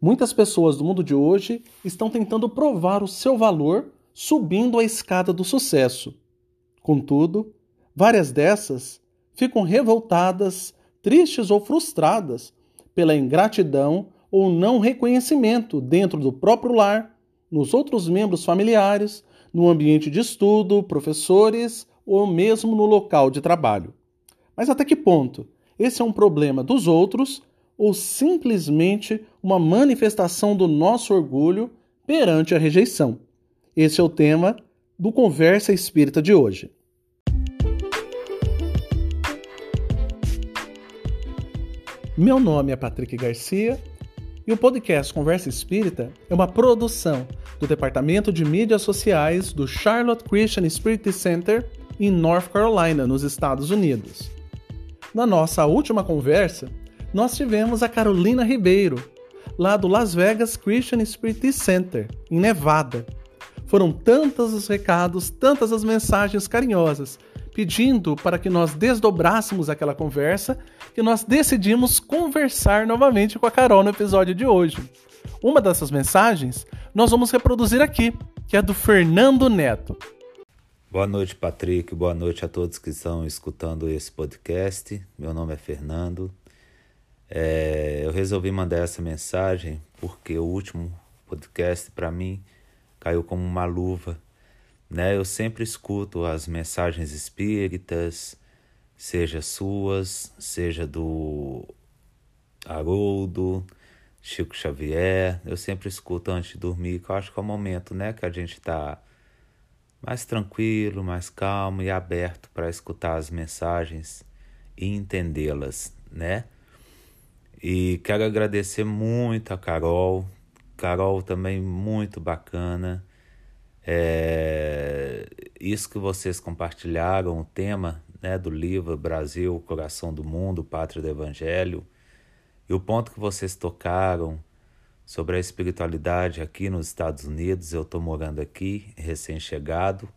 Muitas pessoas do mundo de hoje estão tentando provar o seu valor subindo a escada do sucesso. Contudo, várias dessas ficam revoltadas, tristes ou frustradas pela ingratidão ou não reconhecimento dentro do próprio lar, nos outros membros familiares, no ambiente de estudo, professores ou mesmo no local de trabalho. Mas até que ponto esse é um problema dos outros ou simplesmente uma manifestação do nosso orgulho perante a rejeição? Esse é o tema do Conversa Espírita de hoje. Meu nome é Patrick Garcia e o podcast Conversa Espírita é uma produção do Departamento de Mídias Sociais do Charlotte Christian Spirit Center em North Carolina, nos Estados Unidos. Na nossa última conversa, nós tivemos a Carolina Ribeiro, lá do Las Vegas Christian Spirit Center, em Nevada. Foram tantos os recados, tantas as mensagens carinhosas pedindo para que nós desdobrássemos aquela conversa, que nós decidimos conversar novamente com a Carol no episódio de hoje. Uma dessas mensagens nós vamos reproduzir aqui, que é do Fernando Neto. Boa noite, Patrick. Boa noite a todos que estão escutando esse podcast. Meu nome é Fernando. É, eu resolvi mandar essa mensagem porque o último podcast, para mim, caiu como uma luva né? Eu sempre escuto as mensagens espíritas, seja suas, seja do Haroldo, Chico Xavier. Eu sempre escuto antes de dormir, que eu acho que é o momento, né, que a gente está mais tranquilo, mais calmo e aberto para escutar as mensagens e entendê-las, né? E quero agradecer muito a Carol. Carol também muito bacana. É, isso que vocês compartilharam, o tema né, do livro Brasil, Coração do Mundo, Pátria do Evangelho, e o ponto que vocês tocaram sobre a espiritualidade aqui nos Estados Unidos, eu estou morando aqui, recém-chegado,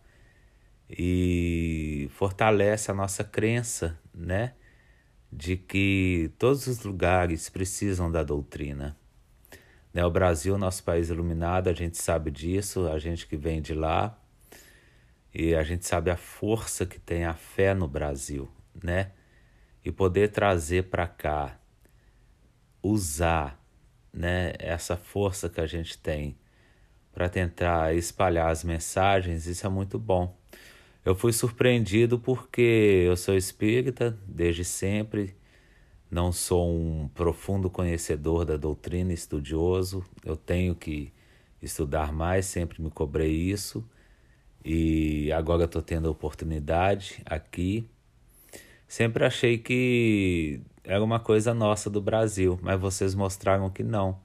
e fortalece a nossa crença, né, de que todos os lugares precisam da doutrina. Né? O Brasil, nosso país iluminado, a gente sabe disso, a gente que vem de lá, e a gente sabe a força que tem a fé no Brasil, né? E poder trazer para cá, usar, né, essa força que a gente tem para tentar espalhar as mensagens, isso é muito bom. Eu fui surpreendido porque eu sou espírita desde sempre, não sou um profundo conhecedor da doutrina, estudioso, eu tenho que estudar mais, sempre me cobrei isso e agora estou tendo a oportunidade aqui. Sempre achei que era uma coisa nossa do Brasil, mas vocês mostraram que não,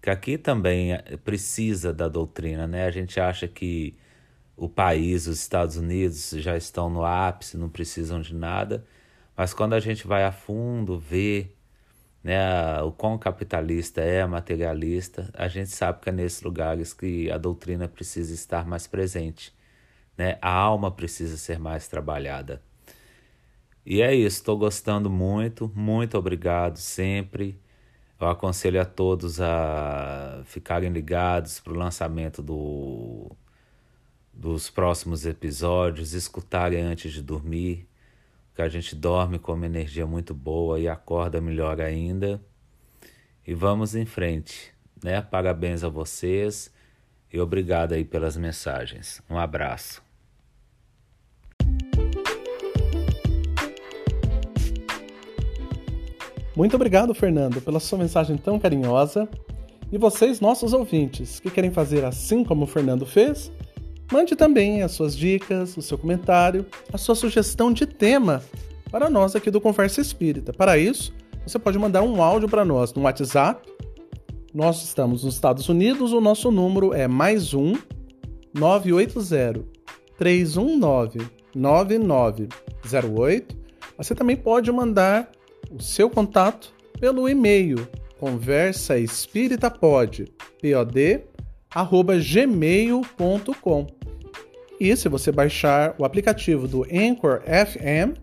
que aqui também precisa da doutrina, né? A gente acha que o país, os Estados Unidos já estão no ápice, não precisam de nada mas quando a gente vai a fundo, vê né, o quão capitalista é, materialista, a gente sabe que é nesses lugares que a doutrina precisa estar mais presente. Né? A alma precisa ser mais trabalhada. E é isso, estou gostando muito, muito obrigado sempre. Eu aconselho a todos a ficarem ligados para o lançamento do, dos próximos episódios, escutarem antes de dormir que a gente dorme com uma energia muito boa e acorda melhor ainda. E vamos em frente, né? Parabéns a vocês e obrigado aí pelas mensagens. Um abraço. Muito obrigado, Fernando, pela sua mensagem tão carinhosa. E vocês, nossos ouvintes, que querem fazer assim como o Fernando fez, Mande também as suas dicas, o seu comentário, a sua sugestão de tema para nós aqui do Conversa Espírita. Para isso, você pode mandar um áudio para nós no WhatsApp. Nós estamos nos Estados Unidos, o nosso número é mais um 980 319 9908. Você também pode mandar o seu contato pelo e-mail conversaespiritapod, pod, gmail.com. E se você baixar o aplicativo do Anchor FM,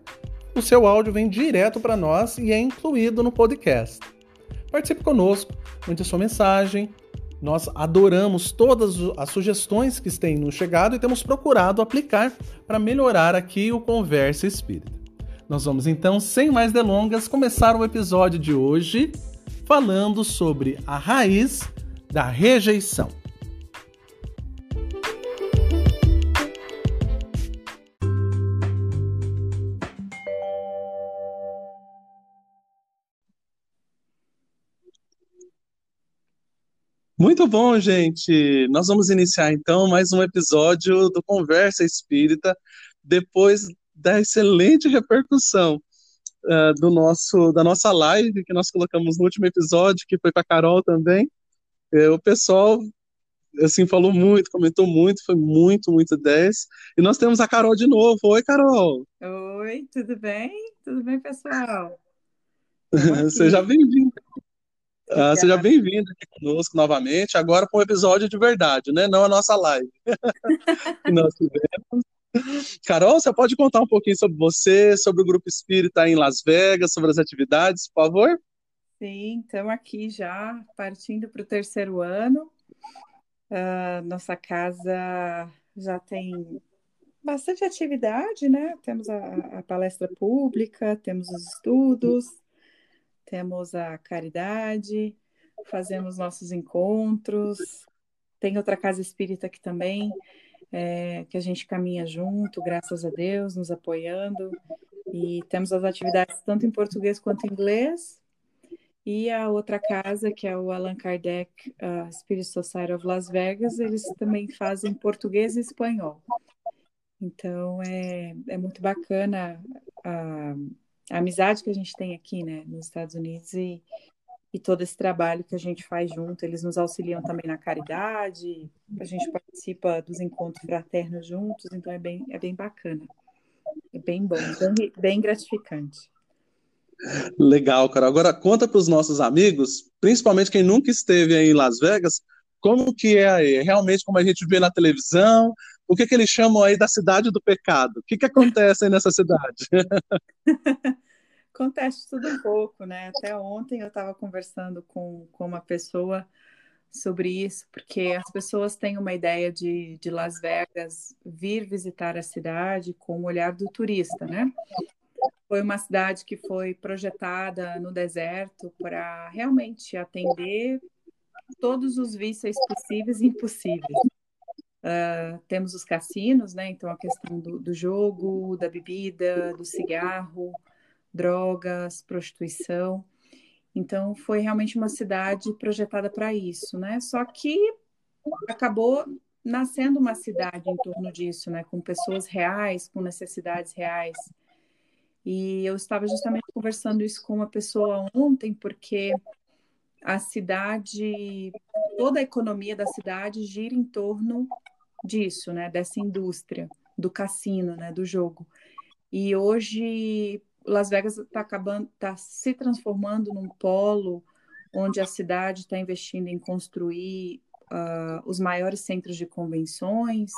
o seu áudio vem direto para nós e é incluído no podcast. Participe conosco, mande sua mensagem. Nós adoramos todas as sugestões que têm nos chegado e temos procurado aplicar para melhorar aqui o Conversa Espírita. Nós vamos então, sem mais delongas, começar o episódio de hoje falando sobre a raiz da rejeição. Muito bom, gente. Nós vamos iniciar então mais um episódio do Conversa Espírita, depois da excelente repercussão uh, do nosso da nossa live que nós colocamos no último episódio, que foi para Carol também. Uh, o pessoal assim falou muito, comentou muito, foi muito, muito 10. E nós temos a Carol de novo. Oi, Carol. Oi, tudo bem? Tudo bem, pessoal? Seja bem-vinda. Ah, seja bem-vindo aqui conosco novamente, agora para um episódio de verdade, né? Não a nossa live nós tivemos. Carol, você pode contar um pouquinho sobre você, sobre o Grupo Espírita em Las Vegas, sobre as atividades, por favor? Sim, estamos aqui já partindo para o terceiro ano. Uh, nossa casa já tem bastante atividade, né? Temos a, a palestra pública, temos os estudos, temos a caridade, fazemos nossos encontros, tem outra casa espírita aqui também, é, que a gente caminha junto, graças a Deus, nos apoiando, e temos as atividades tanto em português quanto em inglês, e a outra casa, que é o Allan Kardec uh, Spirit Society of Las Vegas, eles também fazem português e espanhol. Então, é, é muito bacana uh, a amizade que a gente tem aqui, né, nos Estados Unidos e, e todo esse trabalho que a gente faz junto. Eles nos auxiliam também na caridade, a gente participa dos encontros fraternos juntos, então é bem, é bem bacana. É bem bom, bem, bem gratificante. Legal, cara. Agora conta para os nossos amigos, principalmente quem nunca esteve aí em Las Vegas, como que é aí? Realmente como a gente vê na televisão, o que, que eles chamam aí da cidade do pecado? O que, que acontece aí nessa cidade? acontece tudo um pouco, né? Até ontem eu estava conversando com, com uma pessoa sobre isso, porque as pessoas têm uma ideia de, de Las Vegas vir visitar a cidade com o olhar do turista, né? Foi uma cidade que foi projetada no deserto para realmente atender todos os vícios possíveis e impossíveis. Uh, temos os cassinos, né? Então a questão do, do, jogo, da bebida, do cigarro, drogas, prostituição. Então foi realmente uma cidade projetada para isso, né? Só que acabou nascendo uma cidade em torno disso, né? Com pessoas reais, com necessidades reais. E eu estava justamente conversando isso com uma pessoa ontem, porque a cidade, toda a economia da cidade gira em torno disso, né, dessa indústria do cassino, né, do jogo. E hoje Las Vegas está acabando, está se transformando num polo onde a cidade está investindo em construir uh, os maiores centros de convenções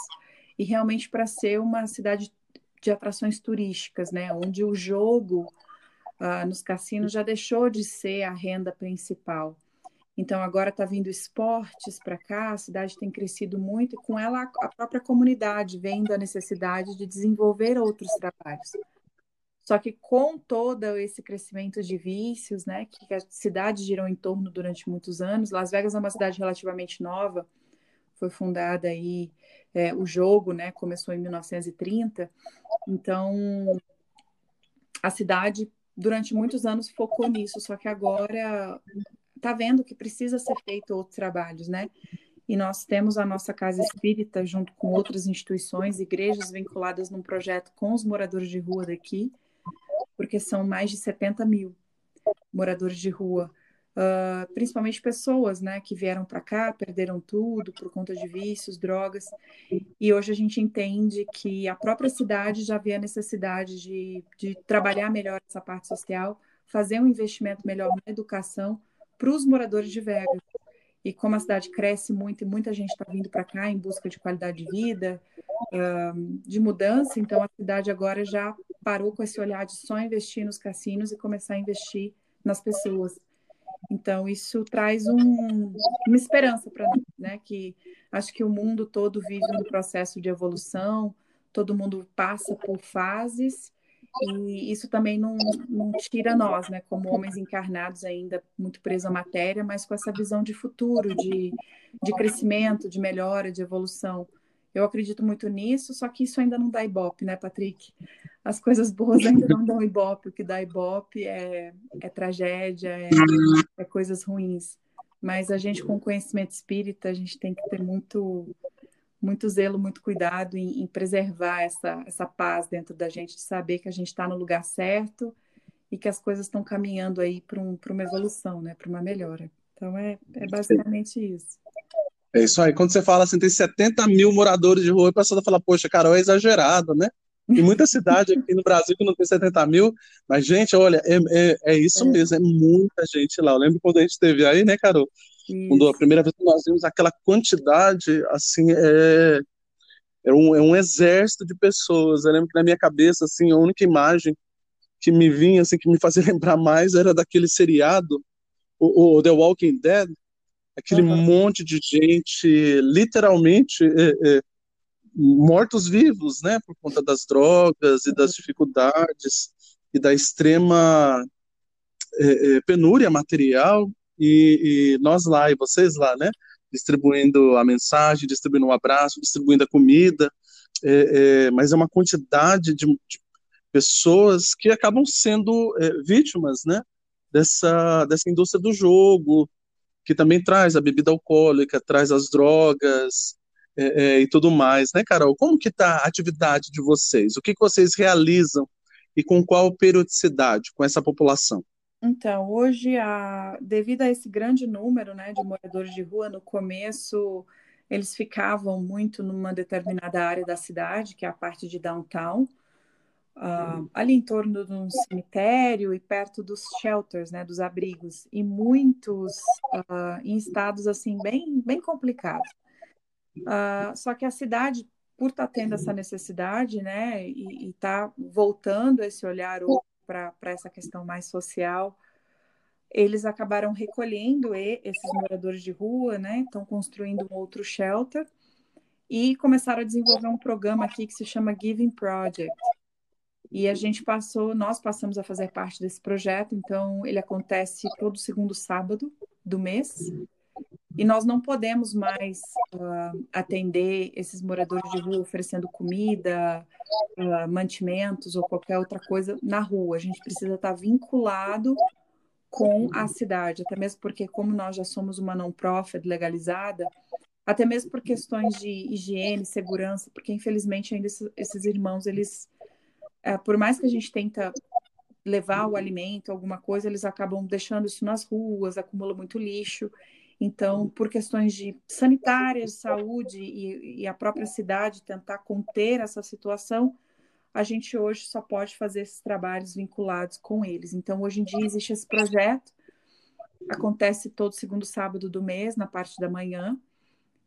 e realmente para ser uma cidade de atrações turísticas, né, onde o jogo uh, nos cassinos já deixou de ser a renda principal. Então, agora está vindo esportes para cá, a cidade tem crescido muito, e com ela a própria comunidade vendo a necessidade de desenvolver outros trabalhos. Só que com todo esse crescimento de vícios, né, que a cidade girou em torno durante muitos anos, Las Vegas é uma cidade relativamente nova, foi fundada aí, é, o jogo, né, começou em 1930, então a cidade durante muitos anos focou nisso, só que agora está vendo que precisa ser feito outros trabalhos, né? E nós temos a nossa casa espírita junto com outras instituições, igrejas vinculadas num projeto com os moradores de rua daqui, porque são mais de 70 mil moradores de rua, uh, principalmente pessoas, né, que vieram para cá, perderam tudo por conta de vícios, drogas, e hoje a gente entende que a própria cidade já vê a necessidade de, de trabalhar melhor essa parte social, fazer um investimento melhor na educação, para os moradores de Vegas. E como a cidade cresce muito e muita gente está vindo para cá em busca de qualidade de vida, de mudança, então a cidade agora já parou com esse olhar de só investir nos cassinos e começar a investir nas pessoas. Então, isso traz um, uma esperança para nós, né? Que acho que o mundo todo vive um processo de evolução, todo mundo passa por fases, e isso também não, não tira nós, né? Como homens encarnados ainda muito presos à matéria, mas com essa visão de futuro, de, de crescimento, de melhora, de evolução. Eu acredito muito nisso, só que isso ainda não dá ibope, né, Patrick? As coisas boas ainda não dão ibope. O que dá ibope é, é tragédia, é, é coisas ruins. Mas a gente, com conhecimento espírita, a gente tem que ter muito muito zelo, muito cuidado em, em, preservar essa, essa paz dentro da gente, de saber que a gente está no lugar certo e que as coisas estão caminhando aí para um, uma evolução, né, para uma melhora. Então é, é basicamente isso. É isso aí. Quando você fala assim, tem 70 mil moradores de rua, a pessoa fala, poxa, Carol, é exagerado, né? Tem muita cidade aqui no Brasil que não tem 70 mil, mas, gente, olha, é, é, é isso é. mesmo, é muita gente lá. Eu lembro quando a gente esteve aí, né, Carol? Isso. Quando a primeira vez que nós vimos aquela quantidade, assim, é, é, um, é um exército de pessoas. Eu lembro que na minha cabeça, assim, a única imagem que me vinha, assim, que me fazia lembrar mais era daquele seriado, o, o The Walking Dead, aquele uhum. monte de gente, literalmente, é, é, mortos-vivos, né, por conta das drogas e das dificuldades e da extrema é, é, penúria material, e, e, nós lá, e vocês lá, né, distribuindo a mensagem, distribuindo um abraço, distribuindo a comida, é, é, mas é uma quantidade de, de, pessoas que acabam sendo vítimas, né, dessa, dessa indústria do jogo, que também traz a bebida alcoólica, traz as drogas é, é, e tudo mais, né, Carol? Como que está a atividade de vocês? O que, que vocês realizam e com qual periodicidade com essa população? Então, hoje, a, devido a esse grande número né, de moradores de rua, no começo eles ficavam muito numa determinada área da cidade, que é a parte de downtown, uh, ali em torno de um cemitério e perto dos shelters, né, dos abrigos, e muitos uh, em estados assim bem, bem complicados. Uh, só que a cidade, por estar tá tendo essa necessidade, né, e está voltando esse olhar para essa questão mais social, eles acabaram recolhendo esses moradores de rua, né, estão construindo um outro shelter e começaram a desenvolver um programa aqui que se chama Giving Project, e a gente passou, nós passamos a fazer parte desse projeto, então ele acontece todo segundo sábado do mês. E nós não podemos mais uh, atender esses moradores de rua oferecendo comida, uh, mantimentos ou qualquer outra coisa na rua. A gente precisa estar vinculado com a cidade, até mesmo porque, como nós já somos uma non-profit legalizada, até mesmo por questões de higiene, segurança, porque infelizmente ainda esses, irmãos eles é, por mais que a gente tenta levar o alimento, alguma coisa, eles acabam deixando isso nas ruas, acumulam muito lixo. Então, por questões de sanitárias, saúde e, e, a própria cidade tentar conter essa situação, a gente hoje só pode fazer esses trabalhos vinculados com eles. Então, hoje em dia existe esse projeto, acontece todo segundo sábado do mês, na parte da manhã,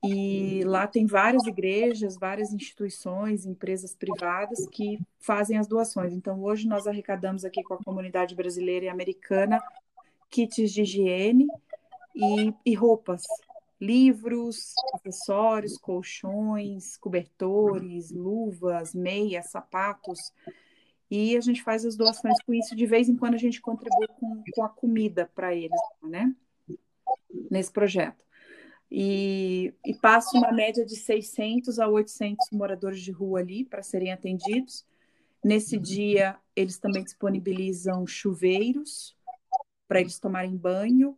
e lá tem várias igrejas, várias instituições, empresas privadas que fazem as doações. Então, hoje nós arrecadamos aqui com a comunidade brasileira e americana kits de higiene e, e roupas, livros, acessórios, colchões, cobertores, luvas, meias, sapatos. E a gente faz as doações com isso. De vez em quando a gente contribui com, com a comida para eles, né? Nesse projeto e, e passa uma média de 600 a 800 moradores de rua ali para serem atendidos. Nesse dia, eles também disponibilizam chuveiros para eles tomarem banho.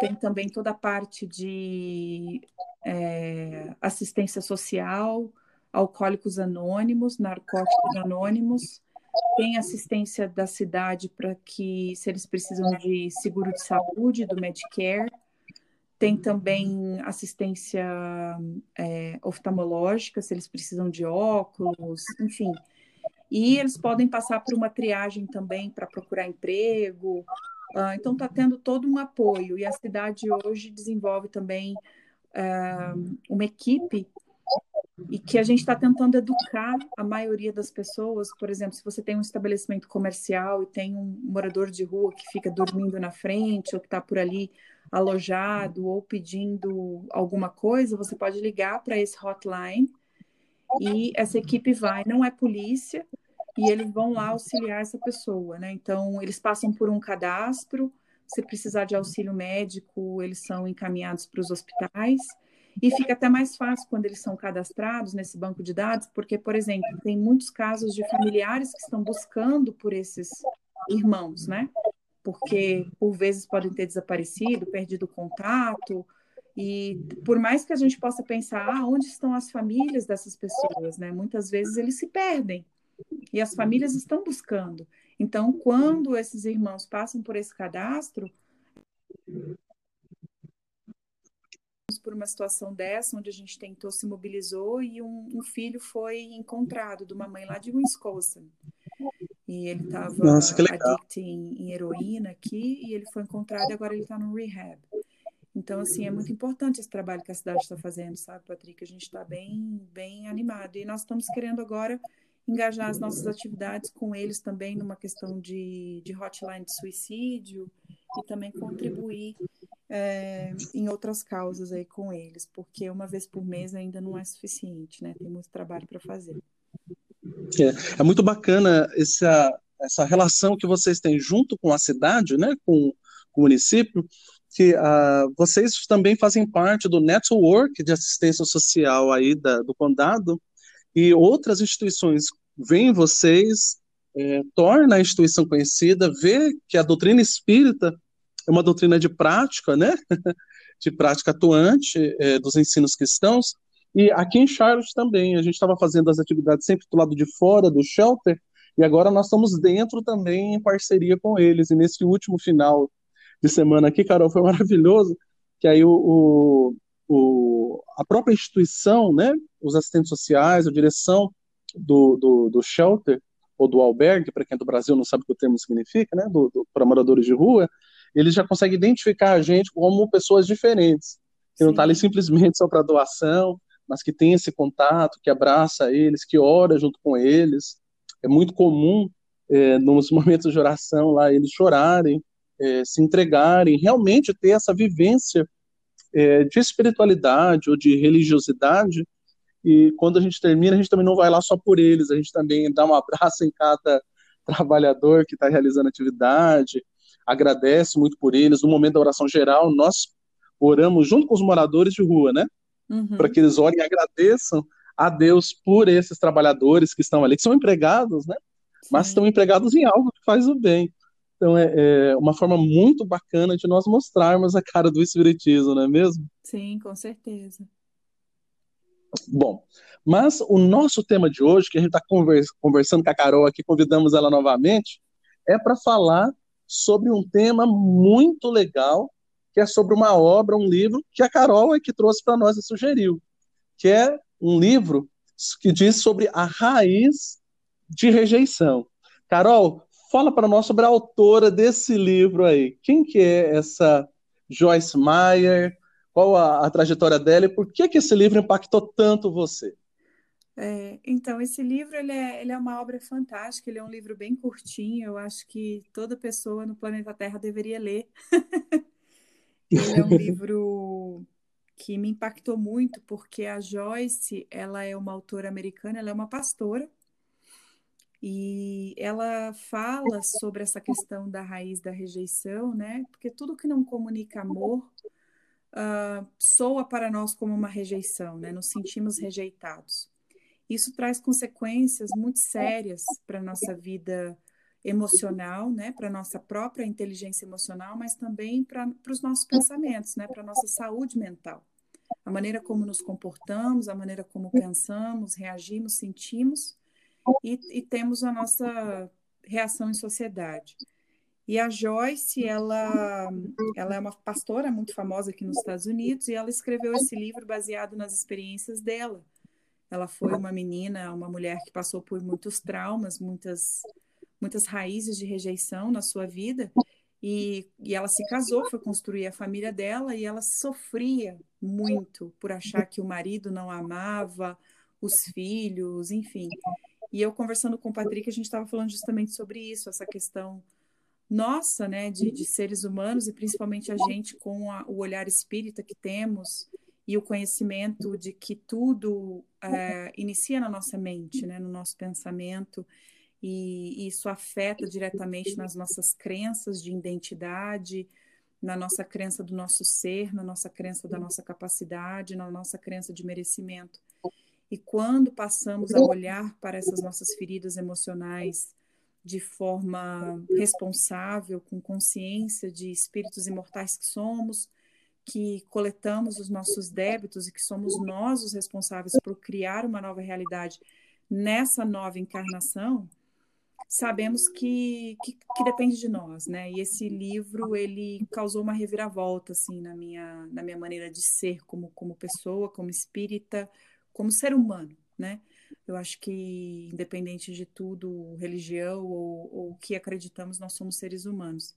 Tem também toda a parte de é, assistência social, alcoólicos anônimos, narcóticos anônimos. Tem assistência da cidade para que, se eles precisam de seguro de saúde, do Medicare, tem também assistência é, oftalmológica, se eles precisam de óculos, enfim. E eles podem passar por uma triagem também para procurar emprego. Uh, então, está tendo todo um apoio. E a cidade hoje desenvolve também uh, uma equipe e que a gente está tentando educar a maioria das pessoas. Por exemplo, se você tem um estabelecimento comercial e tem um morador de rua que fica dormindo na frente ou que está por ali alojado ou pedindo alguma coisa, você pode ligar para esse hotline e essa equipe vai, não é polícia, e eles vão lá auxiliar essa pessoa, né? Então, eles passam por um cadastro, se precisar de auxílio médico, eles são encaminhados para os hospitais, e fica até mais fácil quando eles são cadastrados nesse banco de dados, porque, por exemplo, tem muitos casos de familiares que estão buscando por esses irmãos, né? Porque por vezes podem ter desaparecido, perdido contato, e por mais que a gente possa pensar, ah, onde estão as famílias dessas pessoas, né? Muitas vezes eles se perdem e as famílias estão buscando. Então, quando esses irmãos passam por esse cadastro, por uma situação dessa, onde a gente tentou, se mobilizou e um, um filho foi encontrado de uma mãe lá de Wisconsin. E ele estava adicto em, em, heroína aqui e ele foi encontrado e agora ele está no rehab. Então, assim, é muito importante esse trabalho que a cidade está fazendo, sabe, Patrick? A gente está bem, bem animado. E nós estamos querendo agora engajar as nossas atividades com eles também numa questão de, de hotline de suicídio e também contribuir é, em outras causas aí com eles, porque uma vez por mês ainda não é suficiente, né? Tem muito trabalho para fazer. É, é, muito bacana essa, essa relação que vocês têm junto com a cidade, né? Com, com o município, que uh, vocês também fazem parte do network de assistência social aí da, do condado, e outras instituições veem vocês, é, torna a instituição conhecida, vê que a doutrina espírita é uma doutrina de prática, né? de prática atuante é, dos ensinos cristãos. E aqui em Charlotte também, a gente estava fazendo as atividades sempre do lado de fora do shelter, e agora nós estamos dentro também em parceria com eles. E nesse último final de semana aqui, Carol, foi maravilhoso, que aí o, o, o a própria instituição, né, os assistentes sociais, a direção do, do, do shelter, ou do albergue, para quem é do Brasil não sabe o que o termo significa, né, do, do para moradores de rua, eles já conseguem identificar a gente como pessoas diferentes, que Sim. não está ali simplesmente só para doação, mas que tem esse contato, que abraça eles, que ora junto com eles. É muito comum, é, nos momentos de oração lá, eles chorarem, é, se entregarem, realmente ter essa vivência é, de espiritualidade ou de religiosidade. E quando a gente termina, a gente também não vai lá só por eles, a gente também dá um abraço em cada trabalhador que está realizando atividade, agradece muito por eles. No momento da oração geral, nós oramos junto com os moradores de rua, né? Uhum. Para que eles orem e agradeçam a Deus por esses trabalhadores que estão ali, que são empregados, né? Sim. Mas estão empregados em algo que faz o bem. Então é, é, uma forma muito bacana de nós mostrarmos a cara do Espiritismo, não é mesmo? Sim, com certeza. Bom, mas o nosso tema de hoje, que a gente está convers conversando com a Carol aqui, convidamos ela novamente, é para falar sobre um tema muito legal, que é sobre uma obra, um livro que a Carol é que trouxe para nós e sugeriu, que é um livro que diz sobre a raiz de rejeição. Carol, fala para nós sobre a autora desse livro aí. Quem que é essa Joyce Meyer? Qual a, a trajetória dela e por que, que esse livro impactou tanto você? É, então, esse livro ele é, ele é uma obra fantástica, ele é um livro bem curtinho, eu acho que toda pessoa no planeta Terra deveria ler. ele é um livro que me impactou muito, porque a Joyce, ela é uma autora americana, ela é uma pastora, e ela fala sobre essa questão da raiz da rejeição, né? Porque tudo que não comunica amor uh, soa para nós como uma rejeição, né? Nos sentimos rejeitados. Isso traz consequências muito sérias para a nossa vida emocional, né, para a nossa própria inteligência emocional, mas também para os nossos pensamentos, né, para a nossa saúde mental. A maneira como nos comportamos, a maneira como pensamos, reagimos, sentimos e, e temos a nossa reação em sociedade. E a Joyce, ela, ela é uma pastora muito famosa aqui nos Estados Unidos e ela escreveu esse livro baseado nas experiências dela ela foi uma menina, uma mulher que passou por muitos traumas, muitas, muitas raízes de rejeição na sua vida. E, e ela se casou, foi construir a família dela e ela sofria muito por achar que o marido não amava os filhos, enfim. E eu conversando com o Patrick, a gente estava falando justamente sobre isso, essa questão nossa, né, de, de seres humanos e principalmente a gente com a, o olhar espírita que temos e o conhecimento de que tudo é, inicia na nossa mente, né, no nosso pensamento e, e isso afeta diretamente nas nossas crenças de identidade, na nossa crença do nosso ser, na nossa crença da nossa capacidade, na nossa crença de merecimento. E quando passamos a olhar para essas nossas feridas emocionais de forma responsável, com consciência de espíritos imortais que somos, que coletamos os nossos débitos e que somos nós os responsáveis por criar uma nova realidade nessa nova encarnação, sabemos que, que, que, depende de nós, né? E esse livro ele causou uma reviravolta assim na minha na minha maneira de ser como como pessoa, como espírita, como ser humano, né? Eu acho que independente de tudo, religião ou o que acreditamos, nós somos seres humanos.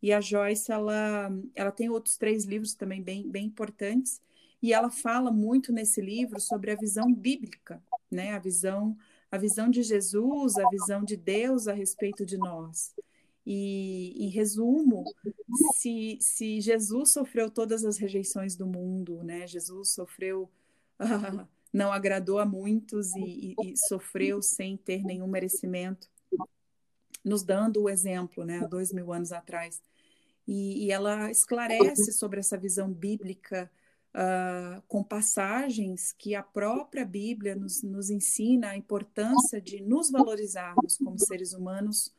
E a Joyce ela ela tem outros três livros também bem bem importantes e ela fala muito nesse livro sobre a visão bíblica, né? A visão a visão de Jesus, a visão de Deus a respeito de nós. E, em resumo, se, se Jesus sofreu todas as rejeições do mundo, né? Jesus sofreu, uh, não agradou a muitos e, e, e, sofreu sem ter nenhum merecimento, nos dando o exemplo, né? Há dois mil anos atrás. E, e ela esclarece sobre essa visão bíblica uh, com passagens que a própria Bíblia nos, nos ensina a importância de nos valorizarmos como seres humanos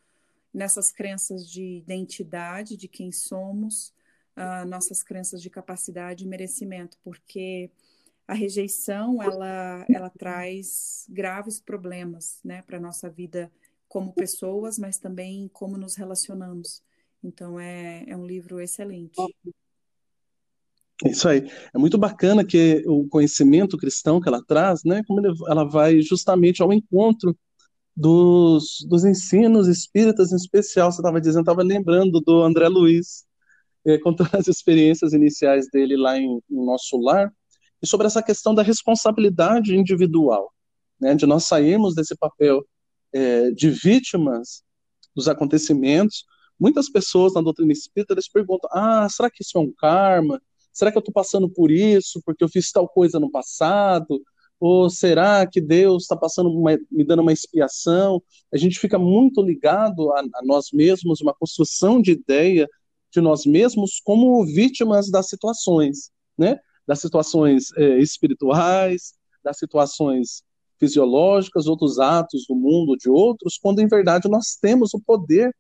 nessas crenças de identidade, de quem somos, uh, nossas crenças de capacidade e merecimento, porque a rejeição ela, ela traz graves problemas né, para a nossa vida como pessoas, mas também como nos relacionamos. Então, é, é um livro excelente. Isso aí. É muito bacana que o conhecimento cristão que ela traz, né, como ela vai justamente ao encontro dos, dos ensinos espíritas, em especial, você estava dizendo, estava lembrando do André Luiz, é, contando as experiências iniciais dele lá em, em nosso lar, e sobre essa questão da responsabilidade individual, né, de nós sairmos desse papel é, de vítimas dos acontecimentos. Muitas pessoas na doutrina espírita eles perguntam: ah, será que isso é um karma? Será que eu estou passando por isso porque eu fiz tal coisa no passado? Ou será que Deus está passando uma, me dando uma expiação? A gente fica muito ligado a, a nós mesmos, uma construção de ideia de nós mesmos como vítimas das situações, né? Das situações é, espirituais, das situações fisiológicas, outros atos do mundo de outros, quando em verdade nós temos o poder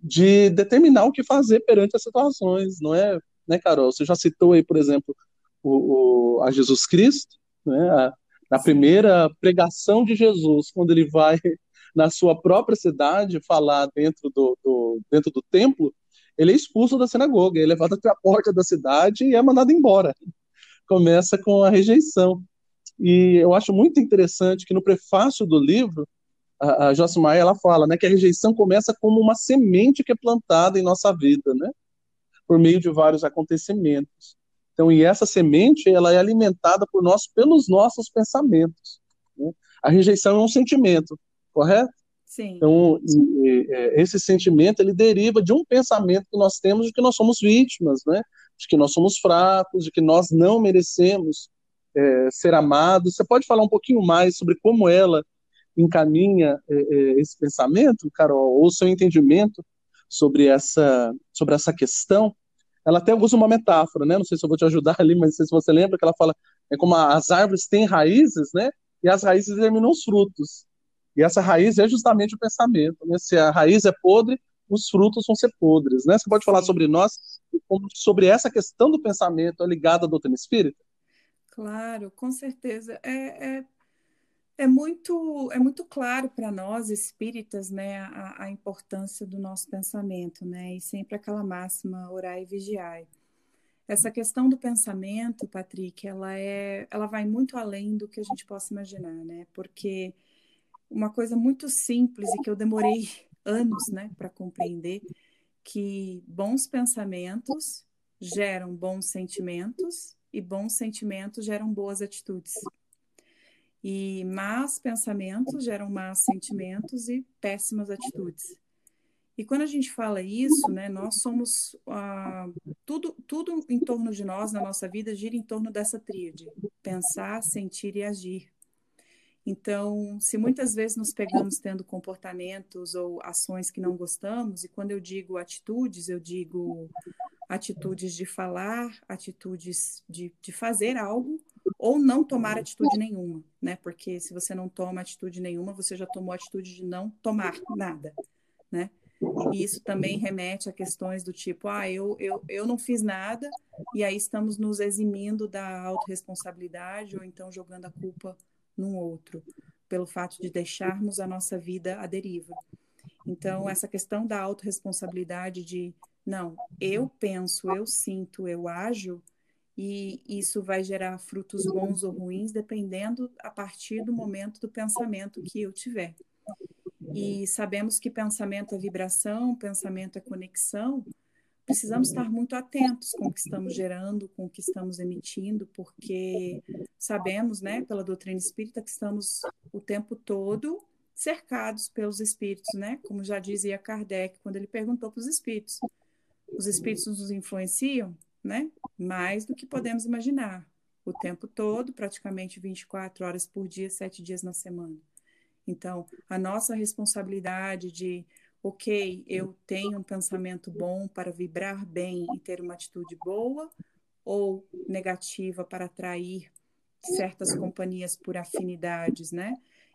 de determinar o que fazer perante as situações, não é? né, Carol? Você já citou aí, por exemplo, o, o a Jesus Cristo, né? A, na primeira pregação de Jesus, quando ele vai na sua própria cidade falar dentro do, do, dentro do templo, ele é expulso da sinagoga, é levado até a porta da cidade e é mandado embora. Começa com a rejeição. E eu acho muito interessante que no prefácio do livro, a, a Josimar, ela fala né, que a rejeição começa como uma semente que é plantada em nossa vida, né? por meio de vários acontecimentos. Então, e essa semente, ela é alimentada por nós pelos nossos pensamentos. Né? A rejeição é um sentimento, correto? Sim. Então, é, esse sentimento, ele deriva de um pensamento que nós temos de que nós somos vítimas, né? De que nós somos fracos, de que nós não merecemos é, ser amados. Você pode falar um pouquinho mais sobre como ela encaminha é, é esse pensamento, Carol, ou seu entendimento sobre essa, sobre essa questão, ela até usa uma metáfora, né? Não sei se eu vou te ajudar ali, mas não sei se você lembra que ela fala é como as árvores têm raízes, né? E as raízes determinam os frutos. E essa raiz é justamente o pensamento. Né? Se a raiz é podre, os frutos vão ser podres, né? Você pode falar sobre nós, sobre essa questão do pensamento ligada à doutrina espírita? Claro, com certeza. É, é é muito, é muito claro para nós espíritas, né, a, a, importância do nosso pensamento, né, e sempre aquela máxima orar e vigiar. Essa questão do pensamento, Patrick, ela é, ela vai muito além do que a gente possa imaginar, né, porque uma coisa muito simples e que eu demorei anos, né, para compreender que bons pensamentos geram bons sentimentos e bons sentimentos geram boas atitudes. E más pensamentos geram más sentimentos e péssimas atitudes. E quando a gente fala isso, né, nós somos ah, tudo, tudo em torno de nós na nossa vida gira em torno dessa tríade: pensar, sentir e agir. Então, se muitas vezes nos pegamos tendo comportamentos ou ações que não gostamos, e quando eu digo atitudes, eu digo atitudes de falar, atitudes de, de fazer algo, ou não tomar atitude nenhuma, né? Porque se você não toma atitude nenhuma, você já tomou atitude de não tomar nada, né? E isso também remete a questões do tipo, ah, eu, eu, eu não fiz nada, e aí estamos nos eximindo da autorresponsabilidade, ou então jogando a culpa num outro, pelo fato de deixarmos a nossa vida à deriva. Então, essa questão da autorresponsabilidade de, não, eu penso, eu sinto, eu ajo, e isso vai gerar frutos bons ou ruins, dependendo a partir do momento do pensamento que eu tiver. E sabemos que pensamento é vibração, pensamento é conexão. Precisamos estar muito atentos com o que estamos gerando, com o que estamos emitindo, porque sabemos, né, pela doutrina espírita, que estamos o tempo todo cercados pelos espíritos, né? Como já dizia Kardec quando ele perguntou para os espíritos: os espíritos nos influenciam, né? Mais do que podemos imaginar, o tempo todo, praticamente 24 horas por dia, sete dias na semana. Então, a nossa responsabilidade de, ok, eu tenho um pensamento bom para vibrar bem e ter uma atitude boa, ou negativa para atrair certas companhias por afinidades, né?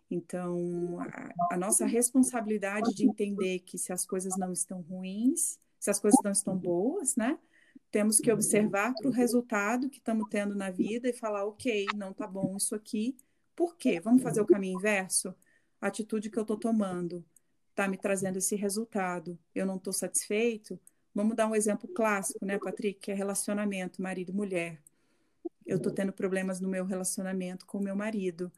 Então, a, a, nossa responsabilidade de entender que se as coisas não estão ruins, se as coisas não estão boas, né? Temos que observar para o resultado que estamos tendo na vida e falar, ok, não está bom isso aqui. Por quê? Vamos fazer o caminho inverso? a atitude que eu estou tomando está me trazendo esse resultado, eu não estou satisfeito. Vamos dar um exemplo clássico, né, Patrick, que é relacionamento marido-mulher. Eu estou tendo problemas no meu relacionamento com o meu marido.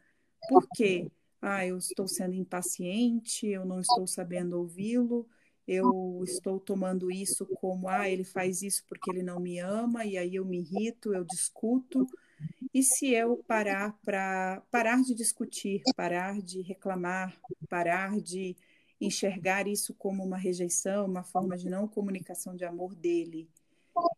Por quê? Ah, eu estou sendo impaciente, eu não estou sabendo ouvi-lo, eu estou tomando isso como, ah, ele faz isso porque ele não me ama, e aí eu me irrito, eu discuto, e se eu parar para parar de discutir, parar de reclamar, parar de enxergar isso como uma rejeição, uma forma de não comunicação de amor dele,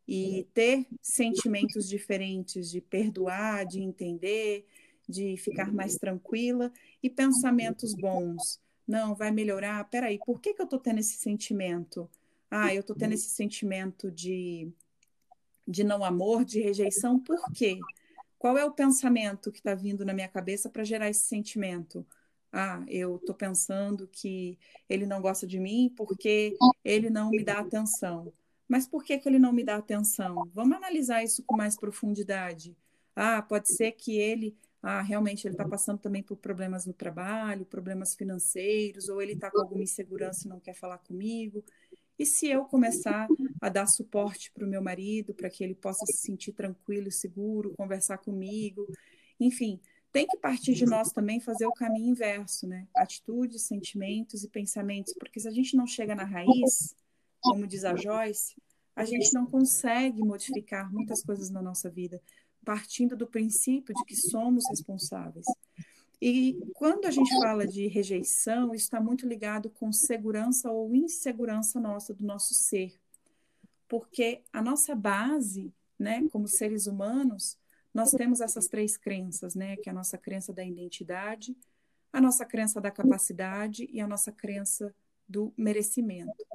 e ter sentimentos diferentes de perdoar, de entender, de ficar mais tranquila e pensamentos bons. Não, vai melhorar. Peraí, por que, que eu estou tendo esse sentimento? Ah, eu estou tendo esse sentimento de, de não amor, de rejeição, por quê? Qual é o pensamento que está vindo na minha cabeça para gerar esse sentimento? Ah, eu estou pensando que ele não gosta de mim porque ele não me dá atenção. Mas por que, que ele não me dá atenção? Vamos analisar isso com mais profundidade. Ah, pode ser que ele, ah, realmente ele está passando também por problemas no trabalho, problemas financeiros, ou ele está com alguma insegurança e não quer falar comigo. E se eu começar a dar suporte para o meu marido, para que ele possa se sentir tranquilo e seguro, conversar comigo, enfim, tem que partir de nós também fazer o caminho inverso, né? Atitudes, sentimentos e pensamentos, porque se a gente não chega na raiz, como diz a Joyce, a gente não consegue modificar muitas coisas na nossa vida, partindo do princípio de que somos responsáveis. E quando a gente fala de rejeição, isso está muito ligado com segurança ou insegurança nossa, do nosso ser. Porque a nossa base, né, como seres humanos, nós temos essas três crenças, né, que é a nossa crença da identidade, a nossa crença da capacidade e a nossa crença do merecimento.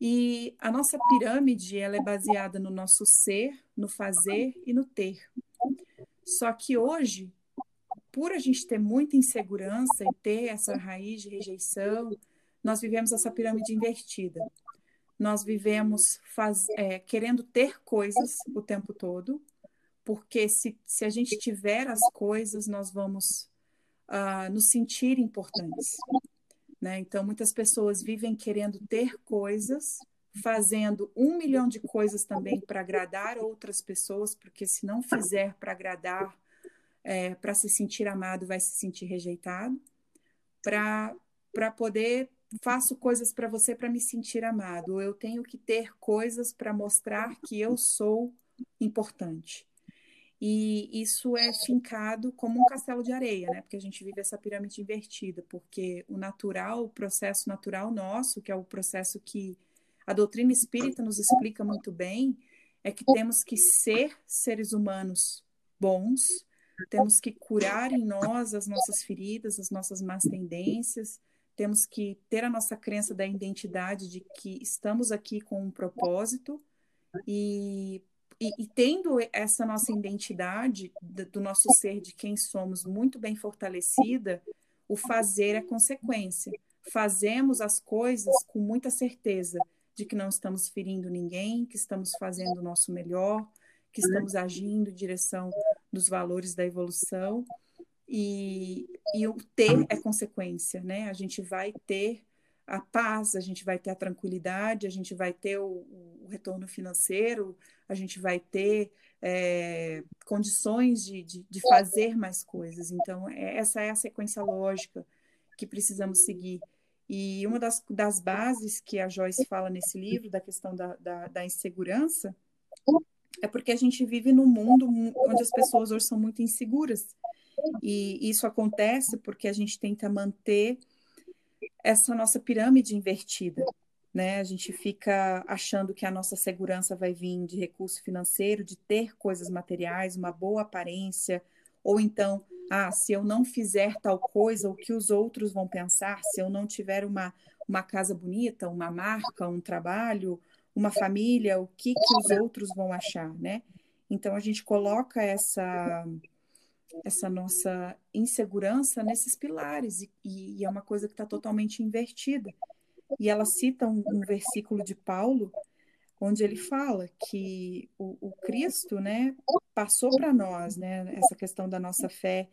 E a nossa pirâmide, ela é baseada no nosso ser, no fazer e no ter. Só que hoje por a gente ter muita insegurança e ter essa raiz de rejeição, nós vivemos essa pirâmide invertida. Nós vivemos faz, é, querendo ter coisas o tempo todo, porque se, se a gente tiver as coisas, nós vamos uh, nos sentir importantes. Né? Então, muitas pessoas vivem querendo ter coisas, fazendo um milhão de coisas também para agradar outras pessoas, porque se não fizer para agradar é, para se sentir amado, vai se sentir rejeitado. Para poder, faço coisas para você para me sentir amado. Eu tenho que ter coisas para mostrar que eu sou importante. E isso é fincado como um castelo de areia, né? Porque a gente vive essa pirâmide invertida, porque o natural, o processo natural nosso, que é o processo que a doutrina espírita nos explica muito bem, é que temos que ser seres humanos bons, temos que curar em nós as nossas feridas, as nossas más tendências, temos que ter a nossa crença da identidade de que estamos aqui com um propósito e, e, e tendo essa nossa identidade do nosso ser, de quem somos, muito bem fortalecida, o fazer é consequência. Fazemos as coisas com muita certeza de que não estamos ferindo ninguém, que estamos fazendo o nosso melhor, que estamos agindo em direção dos valores da evolução e, e o ter é consequência, né? A gente vai ter a paz, a gente vai ter a tranquilidade, a gente vai ter o, o retorno financeiro, a gente vai ter é, condições de, de, de, fazer mais coisas. Então, é, essa é a sequência lógica que precisamos seguir. E uma das, das bases que a Joyce fala nesse livro, da questão da, da, da insegurança, é porque a gente vive num mundo onde as pessoas hoje são muito inseguras. E isso acontece porque a gente tenta manter essa nossa pirâmide invertida. Né? A gente fica achando que a nossa segurança vai vir de recurso financeiro, de ter coisas materiais, uma boa aparência, ou então, ah, se eu não fizer tal coisa, o que os outros vão pensar? Se eu não tiver uma, uma casa bonita, uma marca, um trabalho, uma família, o que, que os outros vão achar, né? Então a gente coloca essa essa nossa insegurança nesses pilares e, e é uma coisa que está totalmente invertida. E ela cita um, um, versículo de Paulo onde ele fala que o, o Cristo, né, passou para nós, né, essa questão da nossa fé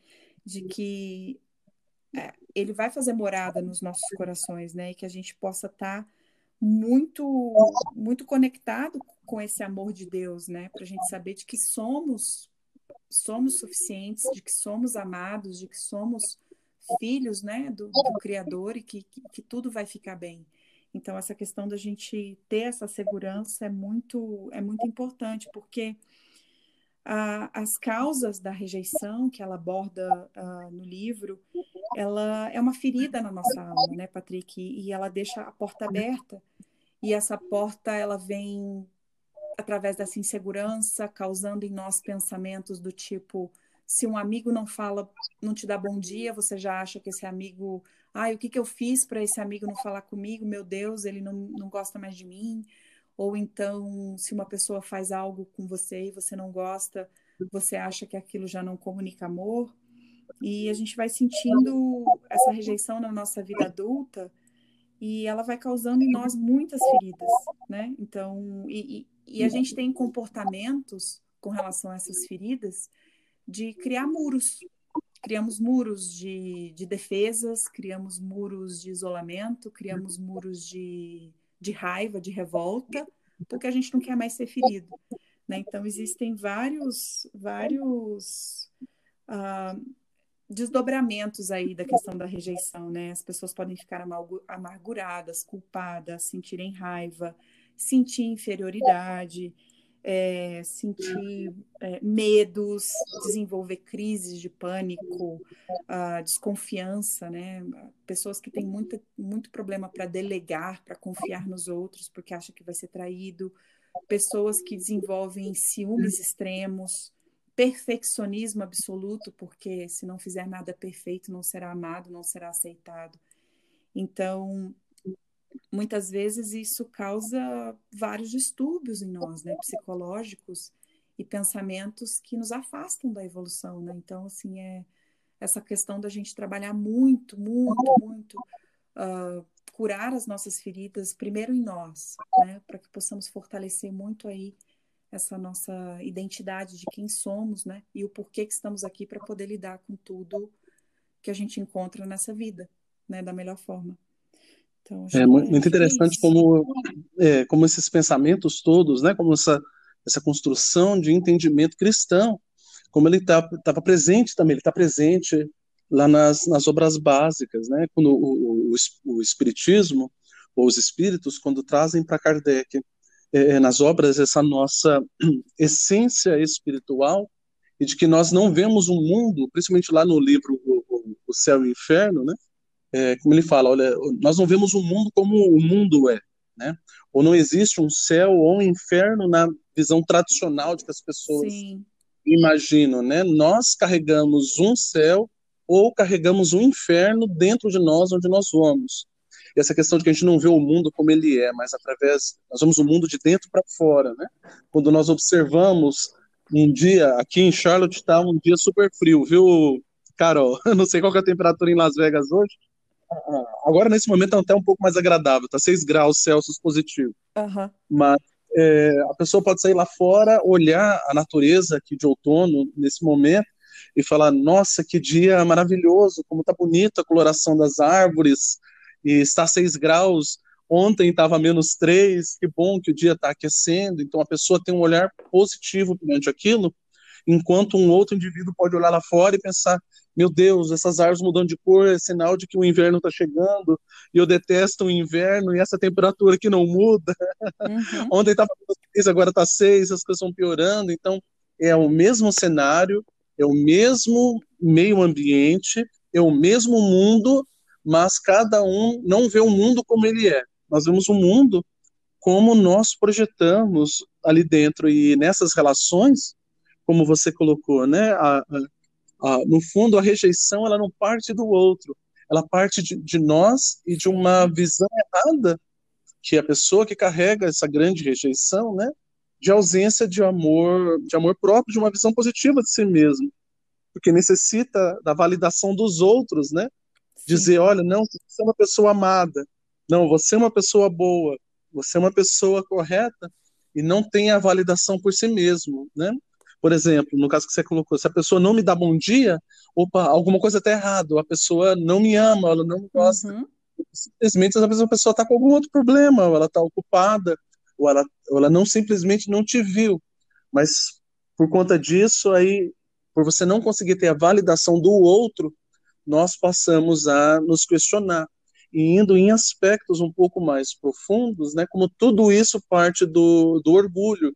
de que é, ele vai fazer morada nos nossos corações, né, e que a gente possa estar tá muito muito conectado com esse amor de Deus, né? Para a gente saber de que somos somos suficientes, de que somos amados, de que somos filhos, né, do, do Criador e que, que, que, tudo vai ficar bem. Então essa questão da gente ter essa segurança é muito é muito importante porque as causas da rejeição que ela aborda uh, no livro, ela é uma ferida na nossa alma, né, Patrick? E, e ela deixa a porta aberta. E essa porta, ela vem através dessa insegurança, causando em nós pensamentos do tipo: se um amigo não fala, não te dá bom dia, você já acha que esse amigo, ai, o que, que eu fiz para esse amigo não falar comigo? Meu Deus, ele não, não gosta mais de mim. Ou então, se uma pessoa faz algo com você e você não gosta, você acha que aquilo já não comunica amor. E a gente vai sentindo essa rejeição na nossa vida adulta e ela vai causando em nós muitas feridas, né? Então, e, e a gente tem comportamentos com relação a essas feridas de criar muros. Criamos muros de, de defesas, criamos muros de isolamento, criamos muros de de raiva, de revolta, porque a gente não quer mais ser ferido. Né? Então, existem vários, vários uh, desdobramentos aí da questão da rejeição. Né? As pessoas podem ficar amarguradas, culpadas, sentirem raiva, sentir inferioridade, é, sentir é, medos, desenvolver crises de pânico, desconfiança, né? Pessoas que têm muito, muito problema para delegar, para confiar nos outros, porque acha que vai ser traído, pessoas que desenvolvem ciúmes extremos, perfeccionismo absoluto, porque se não fizer nada perfeito, não será amado, não será aceitado. Então, muitas vezes isso causa vários distúrbios em nós, né, psicológicos e pensamentos que nos afastam da evolução, né? Então, assim, é essa questão da gente trabalhar muito, muito, muito, uh, curar as nossas feridas, primeiro em nós, né? Para que possamos fortalecer muito aí essa nossa identidade de quem somos, né? E o porquê que estamos aqui para poder lidar com tudo que a gente encontra nessa vida, né? Da melhor forma. Então, é muito interessante como, é, como esses pensamentos todos, né, como essa, essa construção de entendimento cristão, como ele estava tá, presente também, ele está presente lá nas, nas obras básicas, né, quando o, o, o Espiritismo, ou os Espíritos, quando trazem para Kardec é, é, nas obras essa nossa essência espiritual, e de que nós não vemos um mundo, principalmente lá no livro O, o, o Céu e o Inferno, né? É, como ele fala, olha, nós não vemos o mundo como o mundo é, né? Ou não existe um céu ou um inferno na visão tradicional de que as pessoas Sim. imaginam, né? Nós carregamos um céu ou carregamos um inferno dentro de nós, onde nós vamos. E essa questão de que a gente não vê o mundo como ele é, mas através nós vemos o mundo de dentro para fora, né? Quando nós observamos um dia aqui em Charlotte está um dia super frio, viu, Carol? Eu não sei qual é a temperatura em Las Vegas hoje. Agora nesse momento é até um pouco mais agradável, tá 6 graus Celsius positivo. Uhum. Mas é, a pessoa pode sair lá fora, olhar a natureza aqui de outono nesse momento e falar: nossa, que dia maravilhoso, como tá bonita a coloração das árvores, e está 6 graus, ontem estava menos 3, que bom que o dia está aquecendo, então a pessoa tem um olhar positivo perante aquilo, enquanto um outro indivíduo pode olhar lá fora e pensar, meu Deus, essas árvores mudando de cor é sinal de que o inverno está chegando, e eu detesto o inverno, e essa temperatura que não muda. Uhum. Ontem estava 6, agora está 6, as coisas estão piorando, então é o mesmo cenário, é o mesmo meio ambiente, é o mesmo mundo, mas cada um não vê o mundo como ele é. Nós vemos o mundo como nós projetamos ali dentro e nessas relações, como você colocou, né? A, a, a, no fundo, a rejeição ela não parte do outro, ela parte de, de nós e de uma visão errada que a pessoa que carrega essa grande rejeição, né? De ausência de amor, de amor próprio, de uma visão positiva de si mesmo, porque necessita da validação dos outros, né? dizer, olha, não, você é uma pessoa amada, não, você é uma pessoa boa, você é uma pessoa correta e não tem a validação por si mesmo, né? Por exemplo, no caso que você colocou, se a pessoa não me dá bom dia, opa, alguma coisa está errada, a pessoa não me ama, ela não me gosta. Uhum. Simplesmente às vezes a pessoa está com algum outro problema, ou ela está ocupada, ou ela, ou ela não simplesmente não te viu. Mas por conta disso, aí, por você não conseguir ter a validação do outro, nós passamos a nos questionar e indo em aspectos um pouco mais profundos, né, como tudo isso parte do, do orgulho,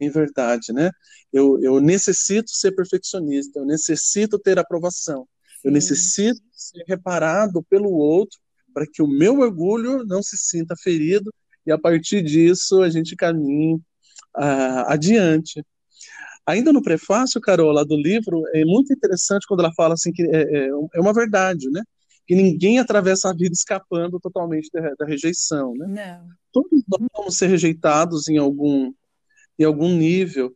em verdade, né? Eu, eu necessito ser perfeccionista, eu necessito ter aprovação, Sim. eu necessito ser reparado pelo outro para que o meu orgulho não se sinta ferido e a partir disso a gente caminhe uh, adiante. Ainda no prefácio, Carol, lá do livro, é muito interessante quando ela fala assim que é, é, é uma verdade, né? Que ninguém atravessa a vida escapando totalmente da, da rejeição, né? Não. Todos nós vamos ser rejeitados em algum, em algum nível,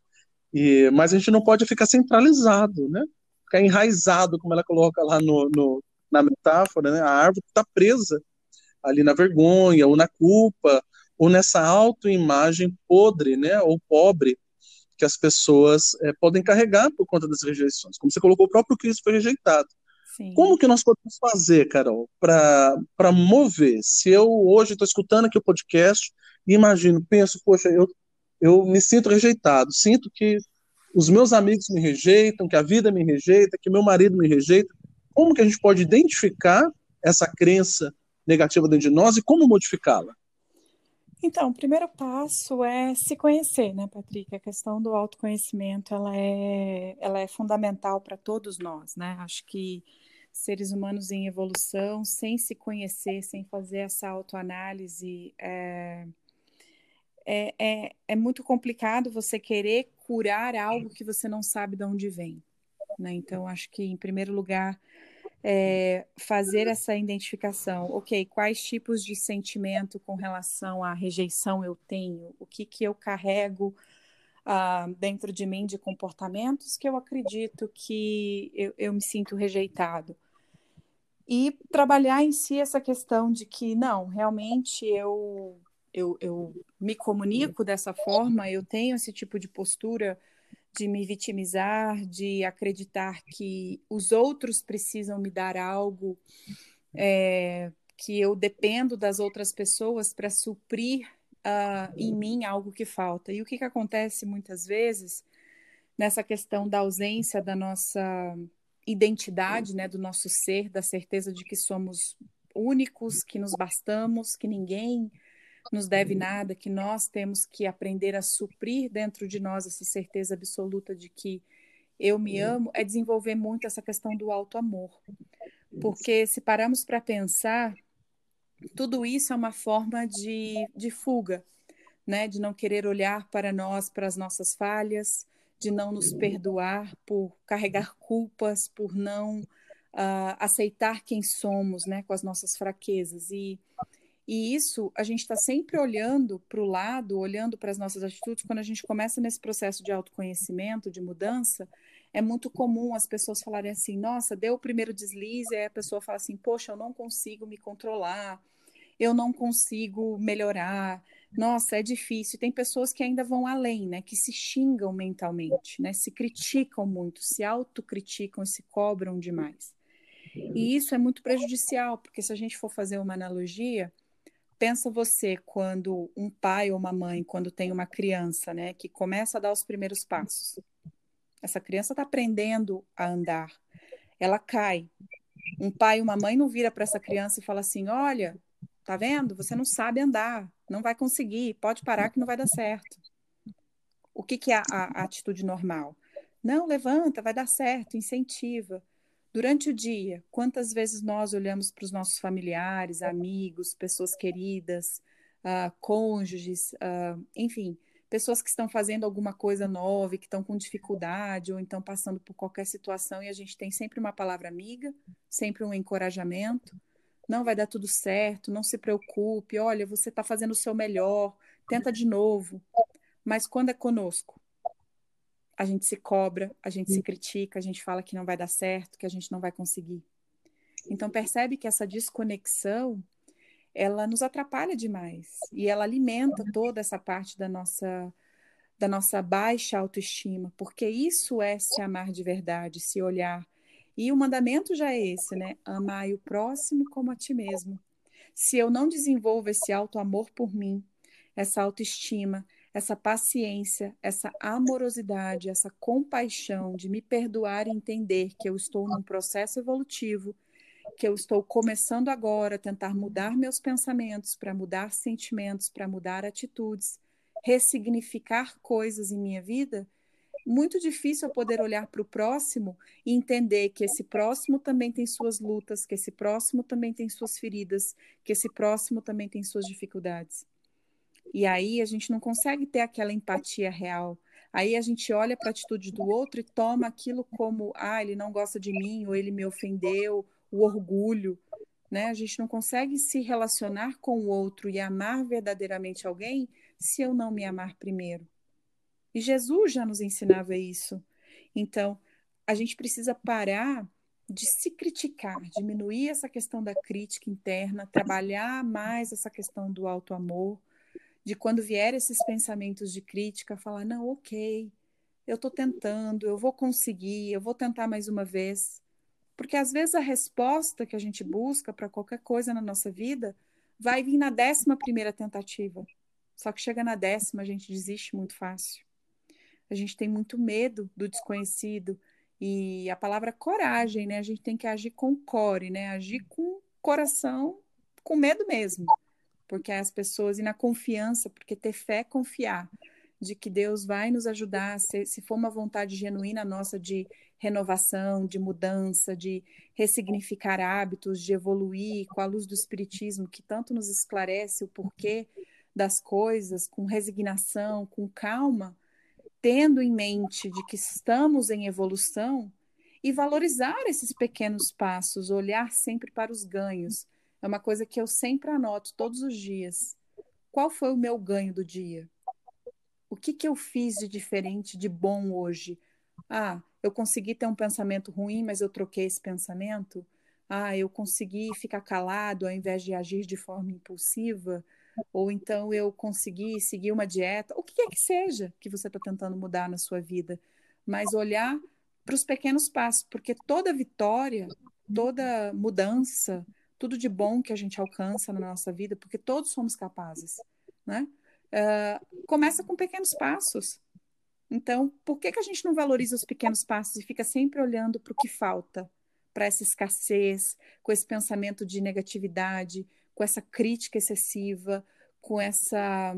e, mas a gente não pode ficar centralizado, né? Ficar enraizado, como ela coloca lá no, no na metáfora, né? A árvore está presa ali na vergonha, ou na culpa, ou nessa autoimagem podre, né? Ou pobre que as pessoas é, podem carregar por conta das rejeições. Como você colocou, o próprio Cristo foi rejeitado. Sim. Como que nós podemos fazer, Carol, para mover? Se eu hoje estou escutando aqui o podcast e imagino, penso, poxa, eu, eu me sinto rejeitado, sinto que os meus amigos me rejeitam, que a vida me rejeita, que meu marido me rejeita. Como que a gente pode identificar essa crença negativa dentro de nós e como modificá-la? Então, o primeiro passo é se conhecer, né, Patrick? A questão do autoconhecimento, ela é, ela é fundamental para todos nós, né? Acho que seres humanos em evolução, sem se conhecer, sem fazer essa autoanálise, é, é, é, é muito complicado você querer curar algo que você não sabe de onde vem, né? Então, acho que, em primeiro lugar, é, fazer essa identificação. Ok, quais tipos de sentimento com relação à rejeição eu tenho? O que, que eu carrego uh, dentro de mim de comportamentos que eu acredito que eu, eu me sinto rejeitado? E trabalhar em si essa questão de que, não, realmente eu, eu, eu me comunico dessa forma, eu tenho esse tipo de postura de me vitimizar, de acreditar que os outros precisam me dar algo, é, que eu dependo das outras pessoas para suprir uh, em mim algo que falta. E o que, que acontece muitas vezes nessa questão da ausência da nossa identidade, né, do nosso ser, da certeza de que somos únicos, que nos bastamos, que ninguém nos deve nada, que nós temos que aprender a suprir dentro de nós essa certeza absoluta de que eu me amo, é desenvolver muito essa questão do alto amor. Porque se paramos para pensar, tudo isso é uma forma de, de fuga, né? De não querer olhar para nós, para as nossas falhas, de não nos perdoar por carregar culpas, por não uh, aceitar quem somos, né? Com as nossas fraquezas. E, e isso a gente está sempre olhando para o lado, olhando para as nossas atitudes. Quando a gente começa nesse processo de autoconhecimento, de mudança, é muito comum as pessoas falarem assim: nossa, deu o primeiro deslize, aí a pessoa fala assim: poxa, eu não consigo me controlar, eu não consigo melhorar. Nossa, é difícil. Tem pessoas que ainda vão além, né? Que se xingam mentalmente, né? Se criticam muito, se autocriticam e se cobram demais. E isso é muito prejudicial, porque se a gente for fazer uma analogia, pensa você quando um pai ou uma mãe, quando tem uma criança, né, que começa a dar os primeiros passos. Essa criança está aprendendo a andar. Ela cai. Um pai e uma mãe não vira para essa criança e fala assim: "Olha, tá vendo? Você não sabe andar, não vai conseguir, pode parar que não vai dar certo". O que, que é a, a atitude normal? Não, levanta, vai dar certo, incentiva. Durante o dia, quantas vezes nós olhamos para os nossos familiares, amigos, pessoas queridas, uh, cônjuges, uh, enfim, pessoas que estão fazendo alguma coisa nova que estão com dificuldade ou então passando por qualquer situação e a gente tem sempre uma palavra amiga, sempre um encorajamento. Não vai dar tudo certo, não se preocupe, olha, você está fazendo o seu melhor, tenta de novo. Mas quando é conosco, a gente se cobra, a gente se critica, a gente fala que não vai dar certo, que a gente não vai conseguir. Então percebe que essa desconexão ela nos atrapalha demais e ela alimenta toda essa parte da nossa da nossa baixa autoestima, porque isso é se amar de verdade, se olhar. E o mandamento já é esse, né? Amar o próximo como a ti mesmo. Se eu não desenvolvo esse alto amor por mim, essa autoestima, essa paciência, essa amorosidade, essa compaixão de me perdoar e entender que eu estou num processo evolutivo que eu estou começando agora a tentar mudar meus pensamentos, para mudar sentimentos, para mudar atitudes, ressignificar coisas em minha vida, muito difícil eu poder olhar para o próximo e entender que esse próximo também tem suas lutas, que esse próximo também tem suas feridas, que esse próximo também tem suas dificuldades. E aí a gente não consegue ter aquela empatia real. Aí a gente olha para a atitude do outro e toma aquilo como, ah, ele não gosta de mim, ou ele me ofendeu, o orgulho, né? A gente não consegue se relacionar com o outro e amar verdadeiramente alguém se eu não me amar primeiro. E Jesus já nos ensinava isso. Então, a gente precisa parar de se criticar, diminuir essa questão da crítica interna, trabalhar mais essa questão do alto amor, de quando vier esses pensamentos de crítica, falar: não, ok, eu estou tentando, eu vou conseguir, eu vou tentar mais uma vez. Porque às vezes a resposta que a gente busca para qualquer coisa na nossa vida vai vir na décima primeira tentativa. Só que chega na décima, a gente desiste muito fácil. A gente tem muito medo do desconhecido. E a palavra coragem, né? A gente tem que agir com core, né? Agir com coração, com medo mesmo. Porque as pessoas, e na confiança, porque ter fé é confiar de que Deus vai nos ajudar, se, se for uma vontade genuína nossa de renovação, de mudança, de ressignificar hábitos, de evoluir com a luz do Espiritismo, que tanto nos esclarece o porquê das coisas, com resignação, com calma, tendo em mente de que estamos em evolução e valorizar esses pequenos passos, olhar sempre para os ganhos. É uma coisa que eu sempre anoto todos os dias. Qual foi o meu ganho do dia? O que, que eu fiz de diferente, de bom hoje? Ah, eu consegui ter um pensamento ruim, mas eu troquei esse pensamento. Ah, eu consegui ficar calado ao invés de agir de forma impulsiva. Ou então eu consegui seguir uma dieta. O que quer que seja que você está tentando mudar na sua vida. Mas olhar para os pequenos passos, porque toda vitória, toda mudança, tudo de bom que a gente alcança na nossa vida, porque todos somos capazes, né? Uh, começa com pequenos passos. Então, por que, que a gente não valoriza os pequenos passos e fica sempre olhando para o que falta, para essa escassez, com esse pensamento de negatividade, com essa crítica excessiva, com essa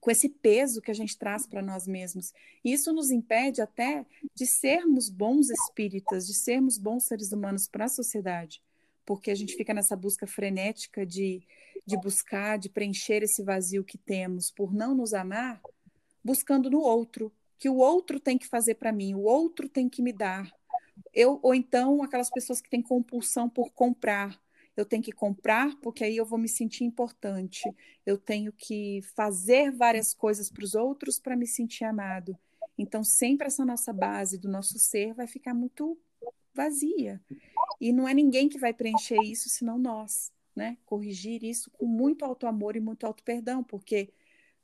com esse peso que a gente traz para nós mesmos. Isso nos impede até de sermos bons espíritas, de sermos bons seres humanos para a sociedade, porque a gente fica nessa busca frenética de, de buscar, de preencher esse vazio que temos por não nos amar, buscando no outro, que o outro tem que fazer para mim, o outro tem que me dar. Eu, ou então aquelas pessoas que têm compulsão por comprar, eu tenho que comprar porque aí eu vou me sentir importante. Eu tenho que fazer várias coisas para os outros para me sentir amado. Então, sempre essa nossa base do nosso ser vai ficar muito vazia. E não é ninguém que vai preencher isso senão nós, né? Corrigir isso com muito alto amor e muito alto perdão, porque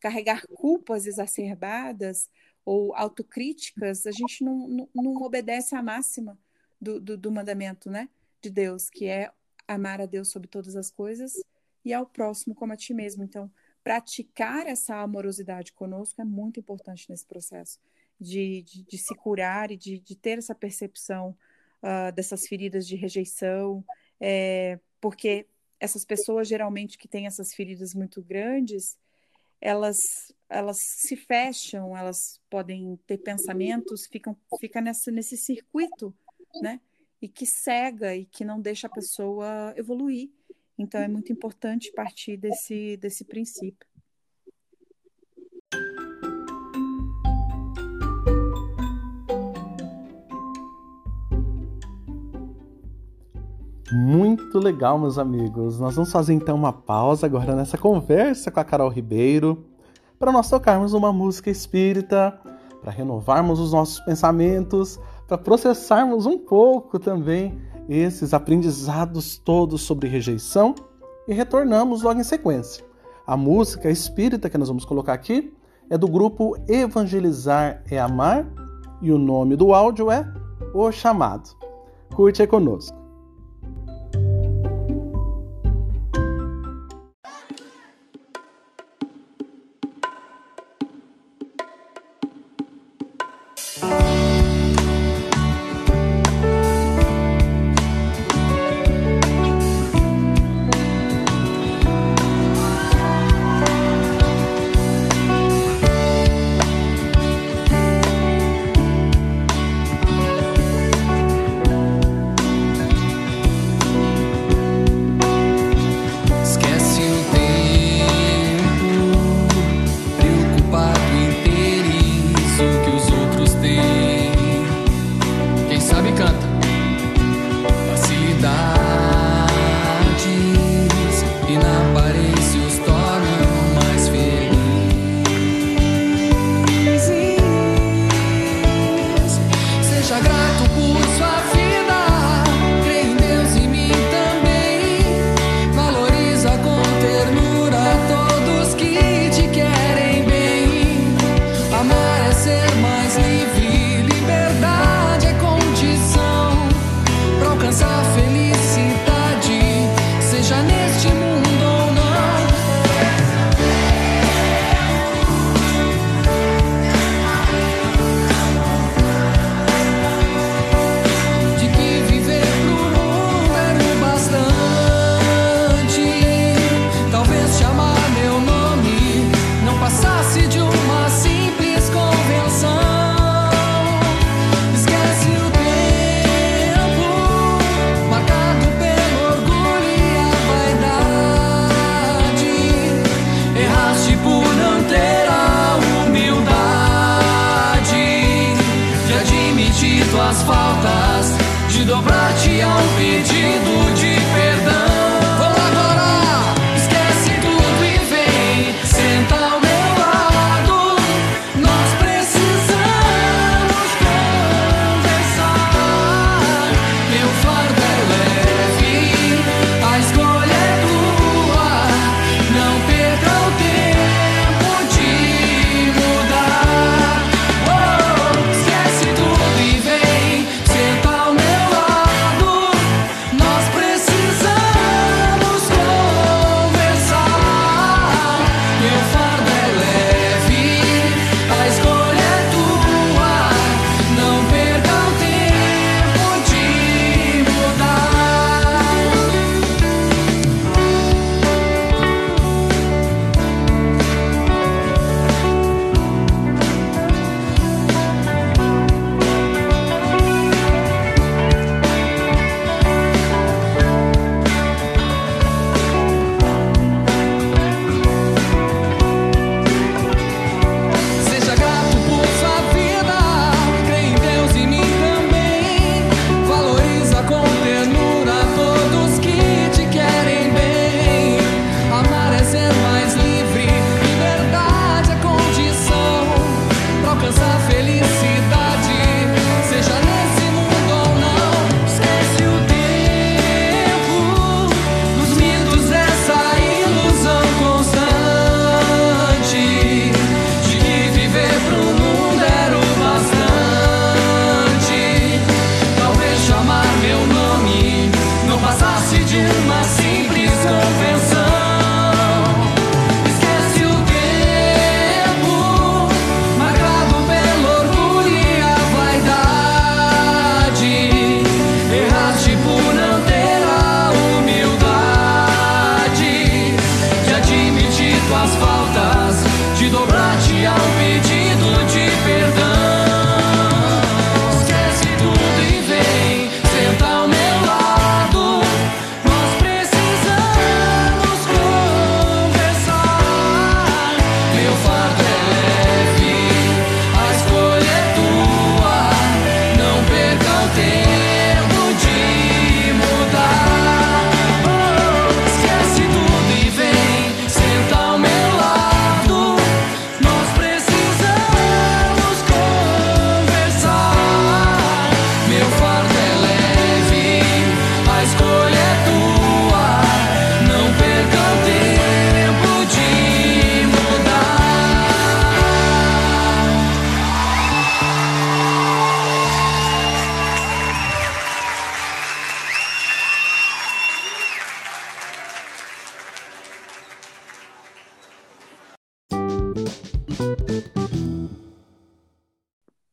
carregar culpas exacerbadas ou autocríticas, a gente não, não, não obedece à máxima do, do, do mandamento, né? De Deus, que é amar a Deus sobre todas as coisas e ao próximo como a ti mesmo. Então, praticar essa amorosidade conosco é muito importante nesse processo de, de, de se curar e de, de ter essa percepção uh, dessas feridas de rejeição, é, porque essas pessoas geralmente que têm essas feridas muito grandes, elas elas se fecham, elas podem ter pensamentos, ficam fica nessa, nesse circuito, né? e que cega e que não deixa a pessoa evoluir. Então é muito importante partir desse, desse princípio. Muito legal, meus amigos. Nós vamos fazer então uma pausa agora nessa conversa com a Carol Ribeiro para nós tocarmos uma música espírita, para renovarmos os nossos pensamentos, para processarmos um pouco também esses aprendizados todos sobre rejeição e retornamos logo em sequência. A música espírita que nós vamos colocar aqui é do grupo Evangelizar é Amar e o nome do áudio é O Chamado. Curte aí conosco.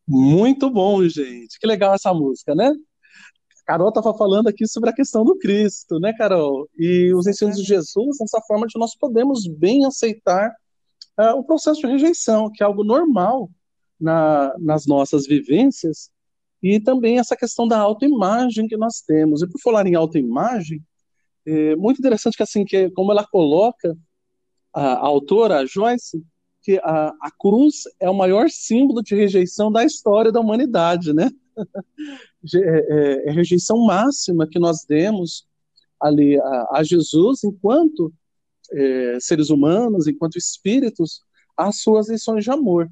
Muito bom, gente. Que legal essa música, né? Carol estava falando aqui sobre a questão do Cristo, né, Carol? E os ensinos de Jesus, essa forma de nós podemos bem aceitar uh, o processo de rejeição, que é algo normal na, nas nossas vivências, e também essa questão da autoimagem que nós temos. E por falar em autoimagem, é muito interessante que assim, que como ela coloca a, a autora, a Joyce, que a, a cruz é o maior símbolo de rejeição da história da humanidade, né? É, é, é, a rejeição máxima que nós demos ali a, a Jesus enquanto é, seres humanos, enquanto espíritos, às suas lições de amor.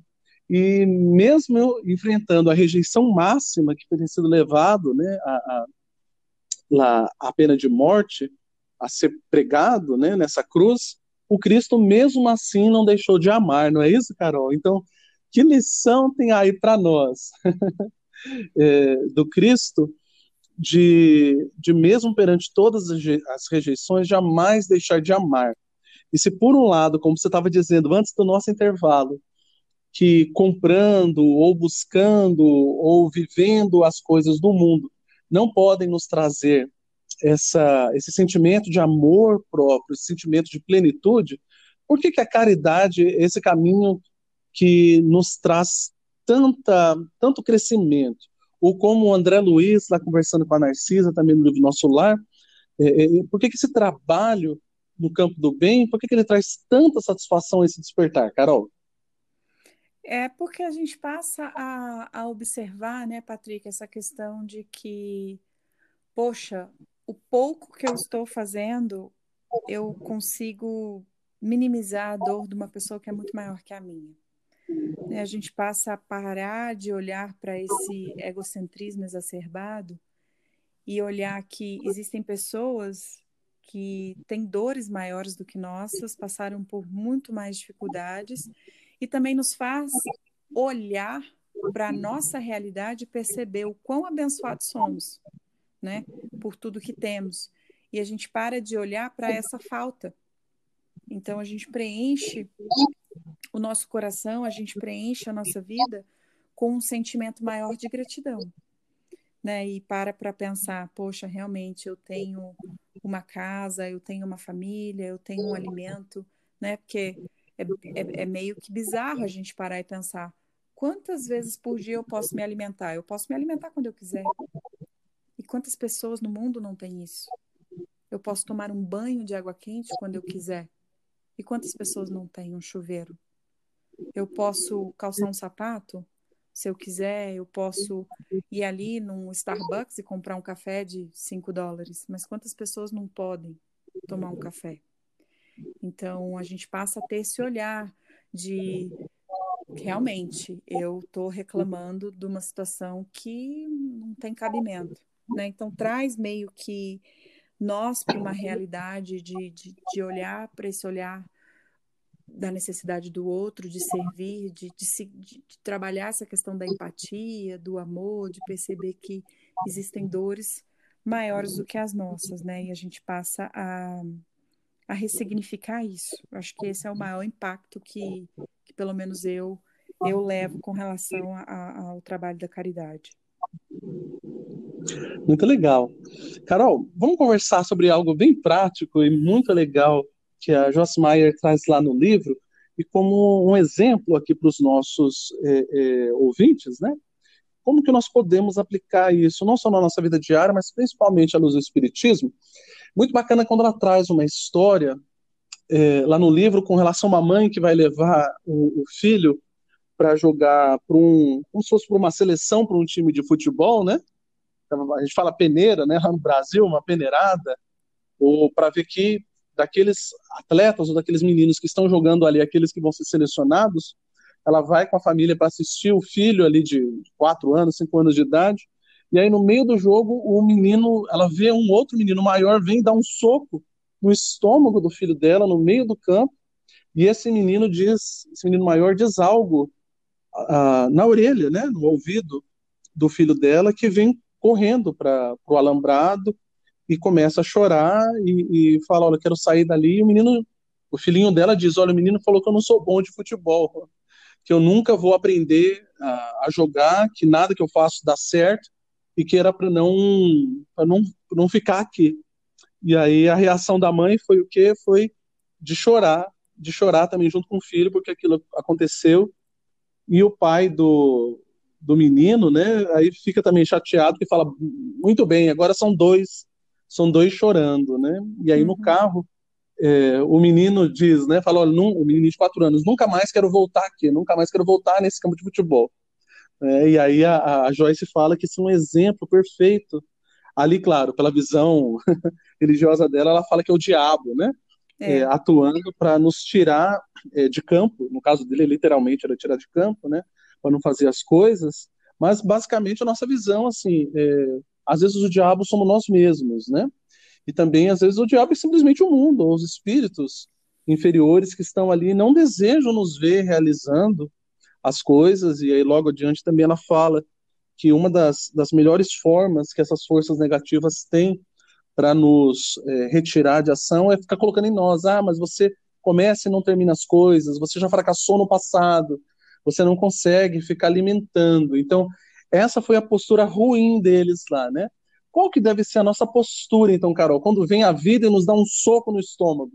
E mesmo enfrentando a rejeição máxima que tem sido levado né, a, a, a pena de morte, a ser pregado né, nessa cruz, o Cristo mesmo assim não deixou de amar, não é isso, Carol? Então, que lição tem aí para nós? é, do Cristo, de, de mesmo perante todas as rejeições, jamais deixar de amar. E se por um lado, como você estava dizendo antes do nosso intervalo, que comprando ou buscando ou vivendo as coisas do mundo não podem nos trazer essa, esse sentimento de amor próprio, esse sentimento de plenitude, por que, que a caridade, esse caminho que nos traz tanta, tanto crescimento, ou como o André Luiz, lá conversando com a Narcisa, também no livro Nosso Lar, é, é, por que, que esse trabalho no campo do bem, por que, que ele traz tanta satisfação esse despertar, Carol? É porque a gente passa a, a observar, né, Patrick, essa questão de que, poxa, o pouco que eu estou fazendo, eu consigo minimizar a dor de uma pessoa que é muito maior que a minha. Né, a gente passa a parar de olhar para esse egocentrismo exacerbado e olhar que existem pessoas que têm dores maiores do que nossas, passaram por muito mais dificuldades e também nos faz olhar para a nossa realidade e perceber o quão abençoados somos, né, por tudo que temos. E a gente para de olhar para essa falta. Então a gente preenche o nosso coração, a gente preenche a nossa vida com um sentimento maior de gratidão. Né? E para para pensar, poxa, realmente eu tenho uma casa, eu tenho uma família, eu tenho um alimento, né? Porque é, é, é meio que bizarro a gente parar e pensar quantas vezes por dia eu posso me alimentar? Eu posso me alimentar quando eu quiser. Quantas pessoas no mundo não têm isso? Eu posso tomar um banho de água quente quando eu quiser. E quantas pessoas não têm um chuveiro? Eu posso calçar um sapato, se eu quiser, eu posso ir ali num Starbucks e comprar um café de 5 dólares, mas quantas pessoas não podem tomar um café? Então, a gente passa a ter esse olhar de realmente eu estou reclamando de uma situação que não tem cabimento. Né? Então, traz meio que nós para uma realidade de, de, de olhar para esse olhar da necessidade do outro, de servir, de, de, de, trabalhar essa questão da empatia, do amor, de perceber que existem dores maiores do que as nossas, né? E a gente passa a, a ressignificar isso. Acho que esse é o maior impacto que, que pelo menos eu eu levo com relação a, a, ao trabalho da caridade. Muito legal. Carol, vamos conversar sobre algo bem prático e muito legal que a Joss Meyer traz lá no livro, e como um exemplo aqui para os nossos é, é, ouvintes, né? Como que nós podemos aplicar isso, não só na nossa vida diária, mas principalmente à luz do Espiritismo? Muito bacana quando ela traz uma história é, lá no livro com relação a uma mãe que vai levar o, o filho para jogar para um, como se fosse para uma seleção, para um time de futebol, né? A gente fala peneira, né? No Brasil, uma peneirada, ou para ver que daqueles atletas ou daqueles meninos que estão jogando ali, aqueles que vão ser selecionados, ela vai com a família para assistir o filho ali de 4 anos, 5 anos de idade, e aí no meio do jogo o menino, ela vê um outro menino maior vem dar um soco no estômago do filho dela no meio do campo, e esse menino diz, esse menino maior diz algo uh, na orelha, né, no ouvido do filho dela que vem correndo para o alambrado e começa a chorar e, e fala, olha, quero sair dali. E o menino, o filhinho dela diz, olha, o menino falou que eu não sou bom de futebol. que eu nunca vou aprender a, a jogar, que nada que eu faço dá certo e que era para não não não ficar aqui. E aí a reação da mãe foi o quê? Foi de chorar, de chorar também junto com o filho, porque aquilo aconteceu. E o pai do, do menino, né, aí fica também chateado, que fala, muito bem, agora são dois, são dois chorando, né? E aí uhum. no carro, é, o menino diz, né, fala, olha, num, o menino de quatro anos, nunca mais quero voltar aqui, nunca mais quero voltar nesse campo de futebol. É, e aí a, a Joyce fala que isso é um exemplo perfeito ali, claro, pela visão religiosa dela, ela fala que é o diabo, né? É. É, atuando para nos tirar é, de campo. No caso dele, literalmente era tirar de campo, né? Para não fazer as coisas. Mas basicamente a nossa visão, assim, é, às vezes o diabo somos nós mesmos, né? E também às vezes o diabo é simplesmente o mundo, ou os espíritos inferiores que estão ali não desejam nos ver realizando as coisas. E aí logo adiante também ela fala que uma das, das melhores formas que essas forças negativas têm para nos é, retirar de ação é ficar colocando em nós, ah, mas você começa e não termina as coisas, você já fracassou no passado, você não consegue ficar alimentando. Então, essa foi a postura ruim deles lá, né? Qual que deve ser a nossa postura, então, Carol, quando vem a vida e nos dá um soco no estômago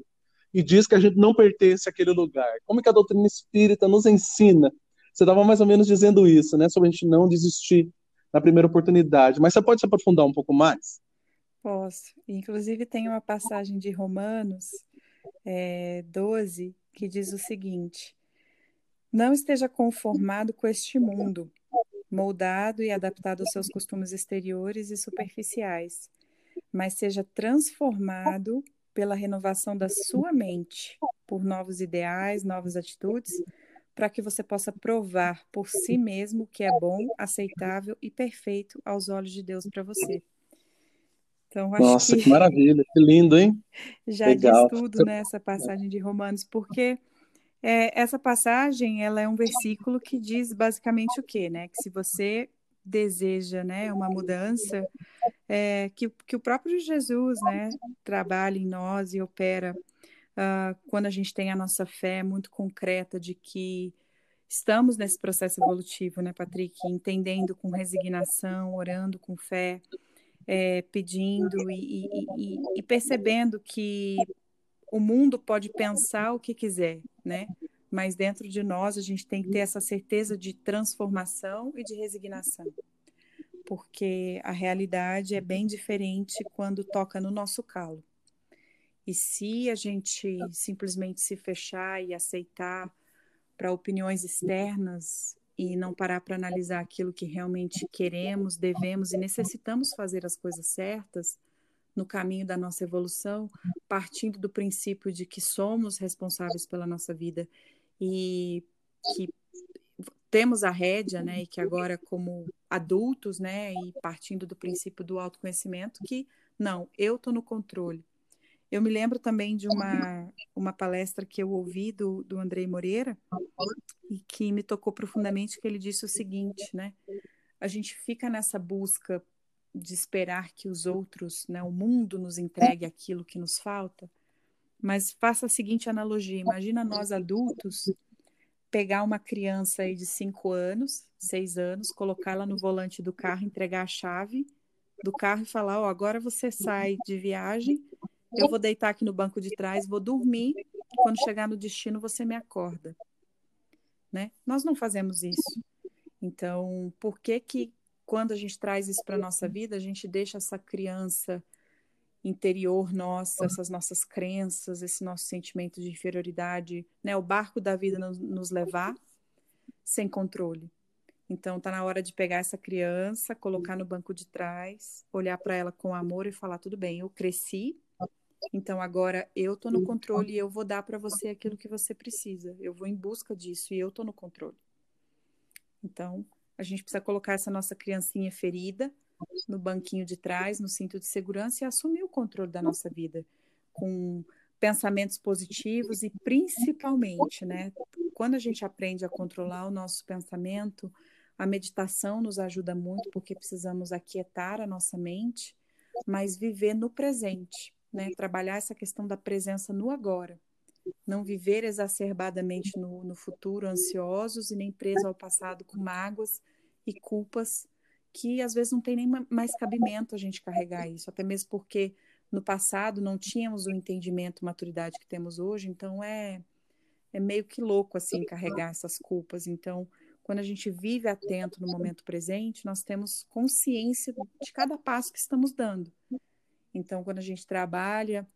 e diz que a gente não pertence àquele lugar? Como que a doutrina espírita nos ensina você estava mais ou menos dizendo isso, né? Sobre a gente não desistir na primeira oportunidade. Mas você pode se aprofundar um pouco mais? Posso. Inclusive, tem uma passagem de Romanos é, 12 que diz o seguinte: Não esteja conformado com este mundo, moldado e adaptado aos seus costumes exteriores e superficiais, mas seja transformado pela renovação da sua mente, por novos ideais, novas atitudes para que você possa provar por si mesmo que é bom, aceitável e perfeito aos olhos de Deus para você. Então, Nossa, que... que... maravilha, que lindo, hein? Já Legal. diz tudo nessa passagem de Romanos, porque é, essa passagem ela é um versículo que diz basicamente o quê, né? Que se você deseja, né, uma mudança, é, que, que o próprio Jesus, né, trabalha em nós e opera uh, quando a gente tem a nossa fé muito concreta de que estamos nesse processo evolutivo, né, Patrick? Entendendo com resignação, orando com fé, é, pedindo e, e, e, percebendo que o mundo pode pensar o que quiser, né? Mas dentro de nós a gente tem que ter essa certeza de transformação e de resignação, porque a realidade é bem diferente quando toca no nosso calo. E se a gente simplesmente se fechar e aceitar para opiniões externas e não parar para analisar aquilo que realmente queremos, devemos e necessitamos fazer as coisas certas no caminho da nossa evolução, partindo do princípio de que somos responsáveis pela nossa vida e que temos a rédea, né, e que agora como adultos, né, e partindo do princípio do autoconhecimento, que não, eu estou no controle, eu me lembro também de uma, uma palestra que eu ouvi do, do Andrei Moreira e que me tocou profundamente, que ele disse o seguinte, né? A gente fica nessa busca de esperar que os outros, né, o mundo nos entregue aquilo que nos falta, mas faça a seguinte analogia, imagina nós adultos pegar uma criança aí de cinco anos, seis anos, colocá-la no volante do carro, entregar a chave do carro e falar, ó, oh, agora você sai de viagem eu vou deitar aqui no banco de trás, vou dormir. Quando chegar no destino, você me acorda. Né? Nós não fazemos isso. Então, por que que quando a gente traz isso para nossa vida, a gente deixa essa criança interior nossa, essas nossas crenças, esse nosso sentimento de inferioridade, né, o barco da vida nos, nos levar sem controle. Então tá na hora de pegar essa criança, colocar no banco de trás, olhar para ela com amor e falar tudo bem, eu cresci, então agora eu estou no controle e eu vou dar para você aquilo que você precisa. Eu vou em busca disso e eu estou no controle. Então a gente precisa colocar essa nossa criancinha ferida no banquinho de trás, no cinto de segurança e assumir o controle da nossa vida com pensamentos positivos e principalmente, né, quando a gente aprende a controlar o nosso pensamento, a meditação nos ajuda muito porque precisamos aquietar a nossa mente, mas viver no presente né? Trabalhar essa questão da presença no agora. Não viver exacerbadamente no, no futuro, ansiosos e nem presos ao passado com mágoas e culpas que às vezes não tem nem mais cabimento a gente carregar isso, até mesmo porque no passado não tínhamos o entendimento, maturidade que temos hoje, então é é meio que louco assim carregar essas culpas. Então, quando a gente vive atento no momento presente, nós temos consciência de cada passo que estamos dando. Então, quando a gente trabalha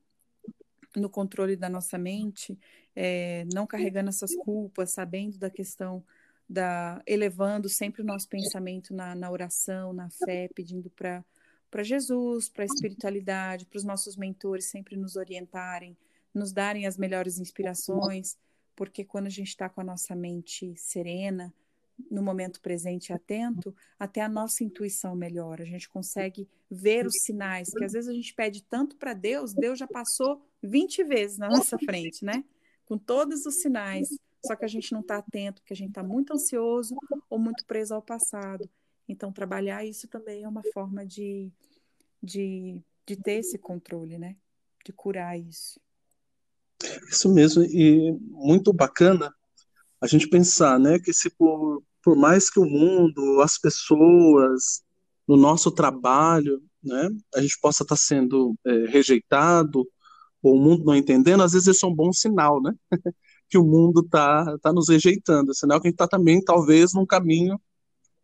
no controle da nossa mente, é, não carregando essas culpas, sabendo da questão da elevando sempre o nosso pensamento na, na oração, na fé, pedindo para para Jesus, para a espiritualidade, para os nossos mentores sempre nos orientarem, nos darem as melhores inspirações, porque quando a gente está com a nossa mente serena, no momento presente atento, até a nossa intuição melhora. A gente consegue ver os sinais, que às vezes a gente pede tanto para Deus, Deus já passou 20 vezes na nossa frente, né? Com todos os sinais, só que a gente não está atento, porque a gente está muito ansioso ou muito preso ao passado. Então, trabalhar isso também é uma forma de, de, de ter esse controle, né? De curar isso. Isso mesmo, e muito bacana a gente pensar, né, que se por, por mais que o mundo, as pessoas, no nosso trabalho, né, a gente possa estar sendo é, rejeitado, ou o mundo não entendendo, às vezes isso é um bom sinal, né, que o mundo está tá nos rejeitando, é sinal que a gente está também, talvez, num caminho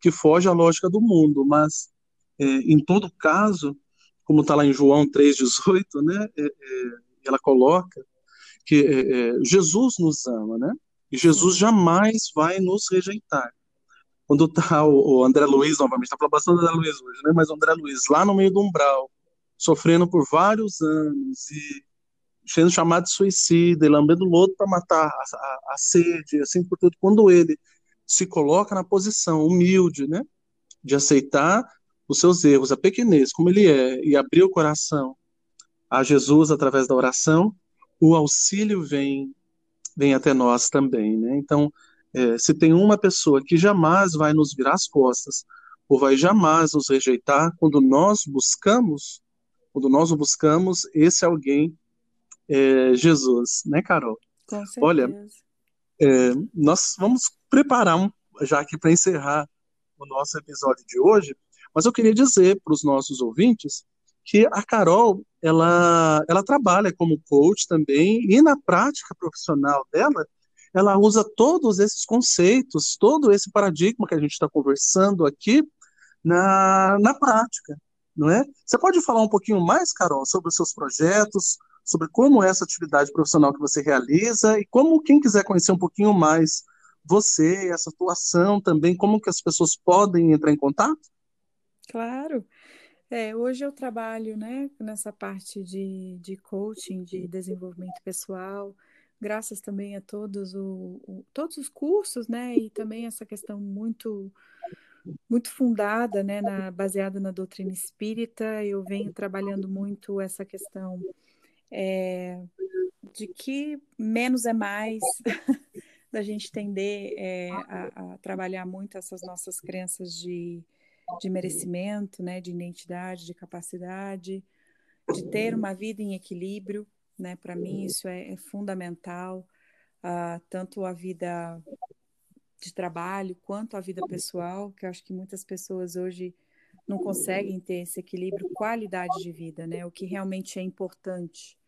que foge à lógica do mundo, mas é, em todo caso, como está lá em João 3,18, né, é, é, ela coloca que é, é, Jesus nos ama, né, e Jesus jamais vai nos rejeitar. Quando está o, o, André Luiz, novamente, está falando bastante do André Luiz hoje, né, mas o André Luiz lá no meio do umbral, sofrendo por vários anos e sendo chamado de suicida e lambendo lodo para matar a, a, a sede, assim por tudo, quando ele se coloca na posição humilde, né, de aceitar os seus erros, a pequenez, como ele é, e abrir o coração a Jesus através da oração, o auxílio vem vem até nós também, né? Então, é, se tem uma pessoa que jamais vai nos virar as costas ou vai jamais nos rejeitar, quando nós buscamos, quando nós o buscamos, esse alguém é Jesus, né, Carol? Com certeza. Olha, é, nós vamos preparar um, já aqui para encerrar o nosso episódio de hoje, mas eu queria dizer para os nossos ouvintes que a Carol ela, ela trabalha como coach também e na prática profissional dela ela usa todos esses conceitos, todo esse paradigma que a gente está conversando aqui na, na prática, não é? Você pode falar um pouquinho mais, Carol, sobre os seus projetos, sobre como é essa atividade profissional que você realiza e como quem quiser conhecer um pouquinho mais você, essa atuação também, como que as pessoas podem entrar em contato? Claro. É, hoje eu trabalho né, nessa parte de, de coaching, de desenvolvimento pessoal, graças também a todos, o, o, todos os cursos, né, e também essa questão muito muito fundada, né, na, baseada na doutrina espírita. Eu venho trabalhando muito essa questão é, de que menos é mais, da gente tender é, a, a, trabalhar muito essas nossas crenças de, de merecimento, né, de identidade, de capacidade, de ter uma vida em equilíbrio, né? Para mim isso é, é fundamental, uh, tanto a vida de trabalho quanto a vida pessoal, que eu acho que muitas pessoas hoje não conseguem ter esse equilíbrio, qualidade de vida, né? O que realmente é importante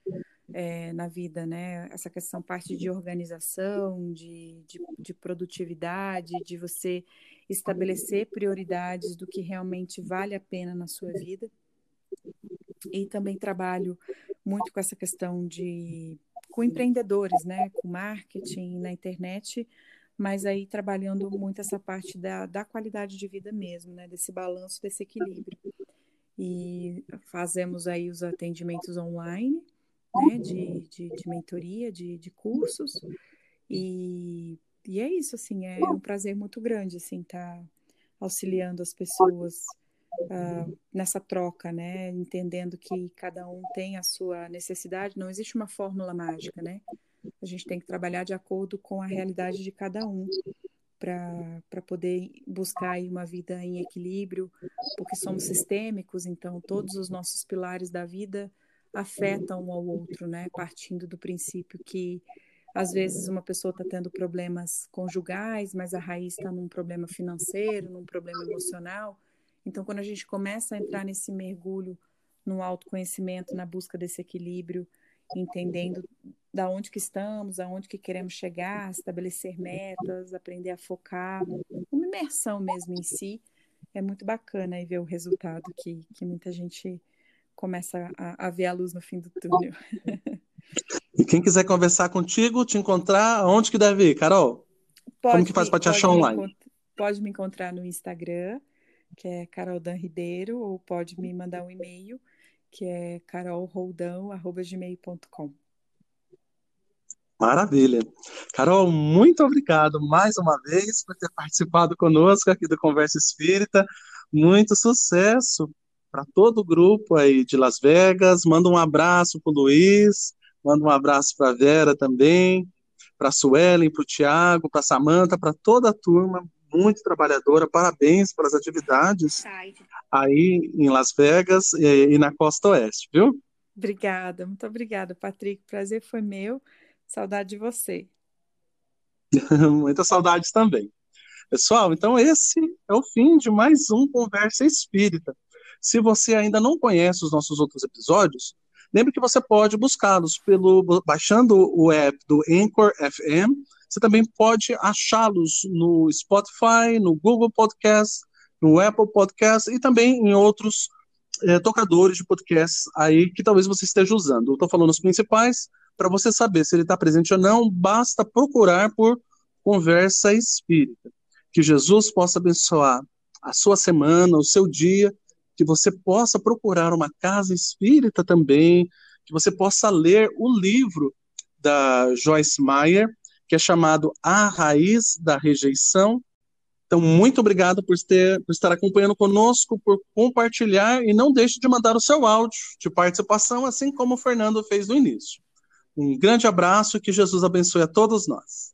é, na vida, né? Essa questão parte de organização, de, de, de, produtividade, de você estabelecer prioridades do que realmente vale a pena na sua vida. E também trabalho muito com essa questão de com empreendedores, né? Com marketing na internet, mas aí trabalhando muito essa parte da, da qualidade de vida mesmo, né? Desse balanço, desse equilíbrio. E fazemos aí os atendimentos online né, de, de, de mentoria, de, de cursos. E, e é isso, assim, é um prazer muito grande, assim, estar tá auxiliando as pessoas uh, nessa troca, né, entendendo que cada um tem a sua necessidade, não existe uma fórmula mágica, né, a gente tem que trabalhar de acordo com a realidade de cada um para poder buscar uma vida em equilíbrio, porque somos sistêmicos, então todos os nossos pilares da vida afetam um ao outro, né? Partindo do princípio que Às vezes uma pessoa está tendo problemas conjugais, mas a raiz está num problema financeiro, num problema emocional. Então, quando a gente começa a entrar nesse mergulho no autoconhecimento, na busca desse equilíbrio, entendendo da onde que estamos, aonde que queremos chegar, estabelecer metas, aprender a focar, uma imersão mesmo em si, é muito bacana e ver o resultado que, que muita gente começa a, a ver a luz no fim do túnel. E quem quiser conversar contigo, te encontrar, aonde que deve ir, Carol? Pode Como que faz para te achar online? Pode me encontrar no Instagram, que é Carol Dan Ribeiro, ou pode me mandar um e-mail, que é carolroldão.gmail.com. Maravilha. Carol, muito obrigado mais uma vez por ter participado conosco aqui do Conversa Espírita. Muito sucesso para todo o grupo aí de Las Vegas. Manda um abraço para o Luiz, manda um abraço para a Vera também, para a Suelen, para o Tiago, para a Samanta, para toda a turma, muito trabalhadora. Parabéns pelas atividades aí em Las Vegas e, e na Costa Oeste, viu? Obrigada, muito obrigada, Patrick. Prazer foi meu. Saudade de você. Muitas saudades também. Pessoal, então esse é o fim de mais um Conversa Espírita. Se você ainda não conhece os nossos outros episódios, lembre que você pode buscá-los pelo baixando o app do Anchor FM. Você também pode achá-los no Spotify, no Google Podcast, no Apple Podcast e também em outros é, tocadores de podcasts aí que talvez você esteja usando. Eu estou falando os principais, para você saber se ele está presente ou não, basta procurar por conversa espírita. Que Jesus possa abençoar a sua semana, o seu dia, que você possa procurar uma casa espírita também, que você possa ler o livro da Joyce Meyer, que é chamado A Raiz da Rejeição. Então, muito obrigado por, ter, por estar acompanhando conosco, por compartilhar e não deixe de mandar o seu áudio de participação, assim como o Fernando fez no início. Um grande abraço e que Jesus abençoe a todos nós.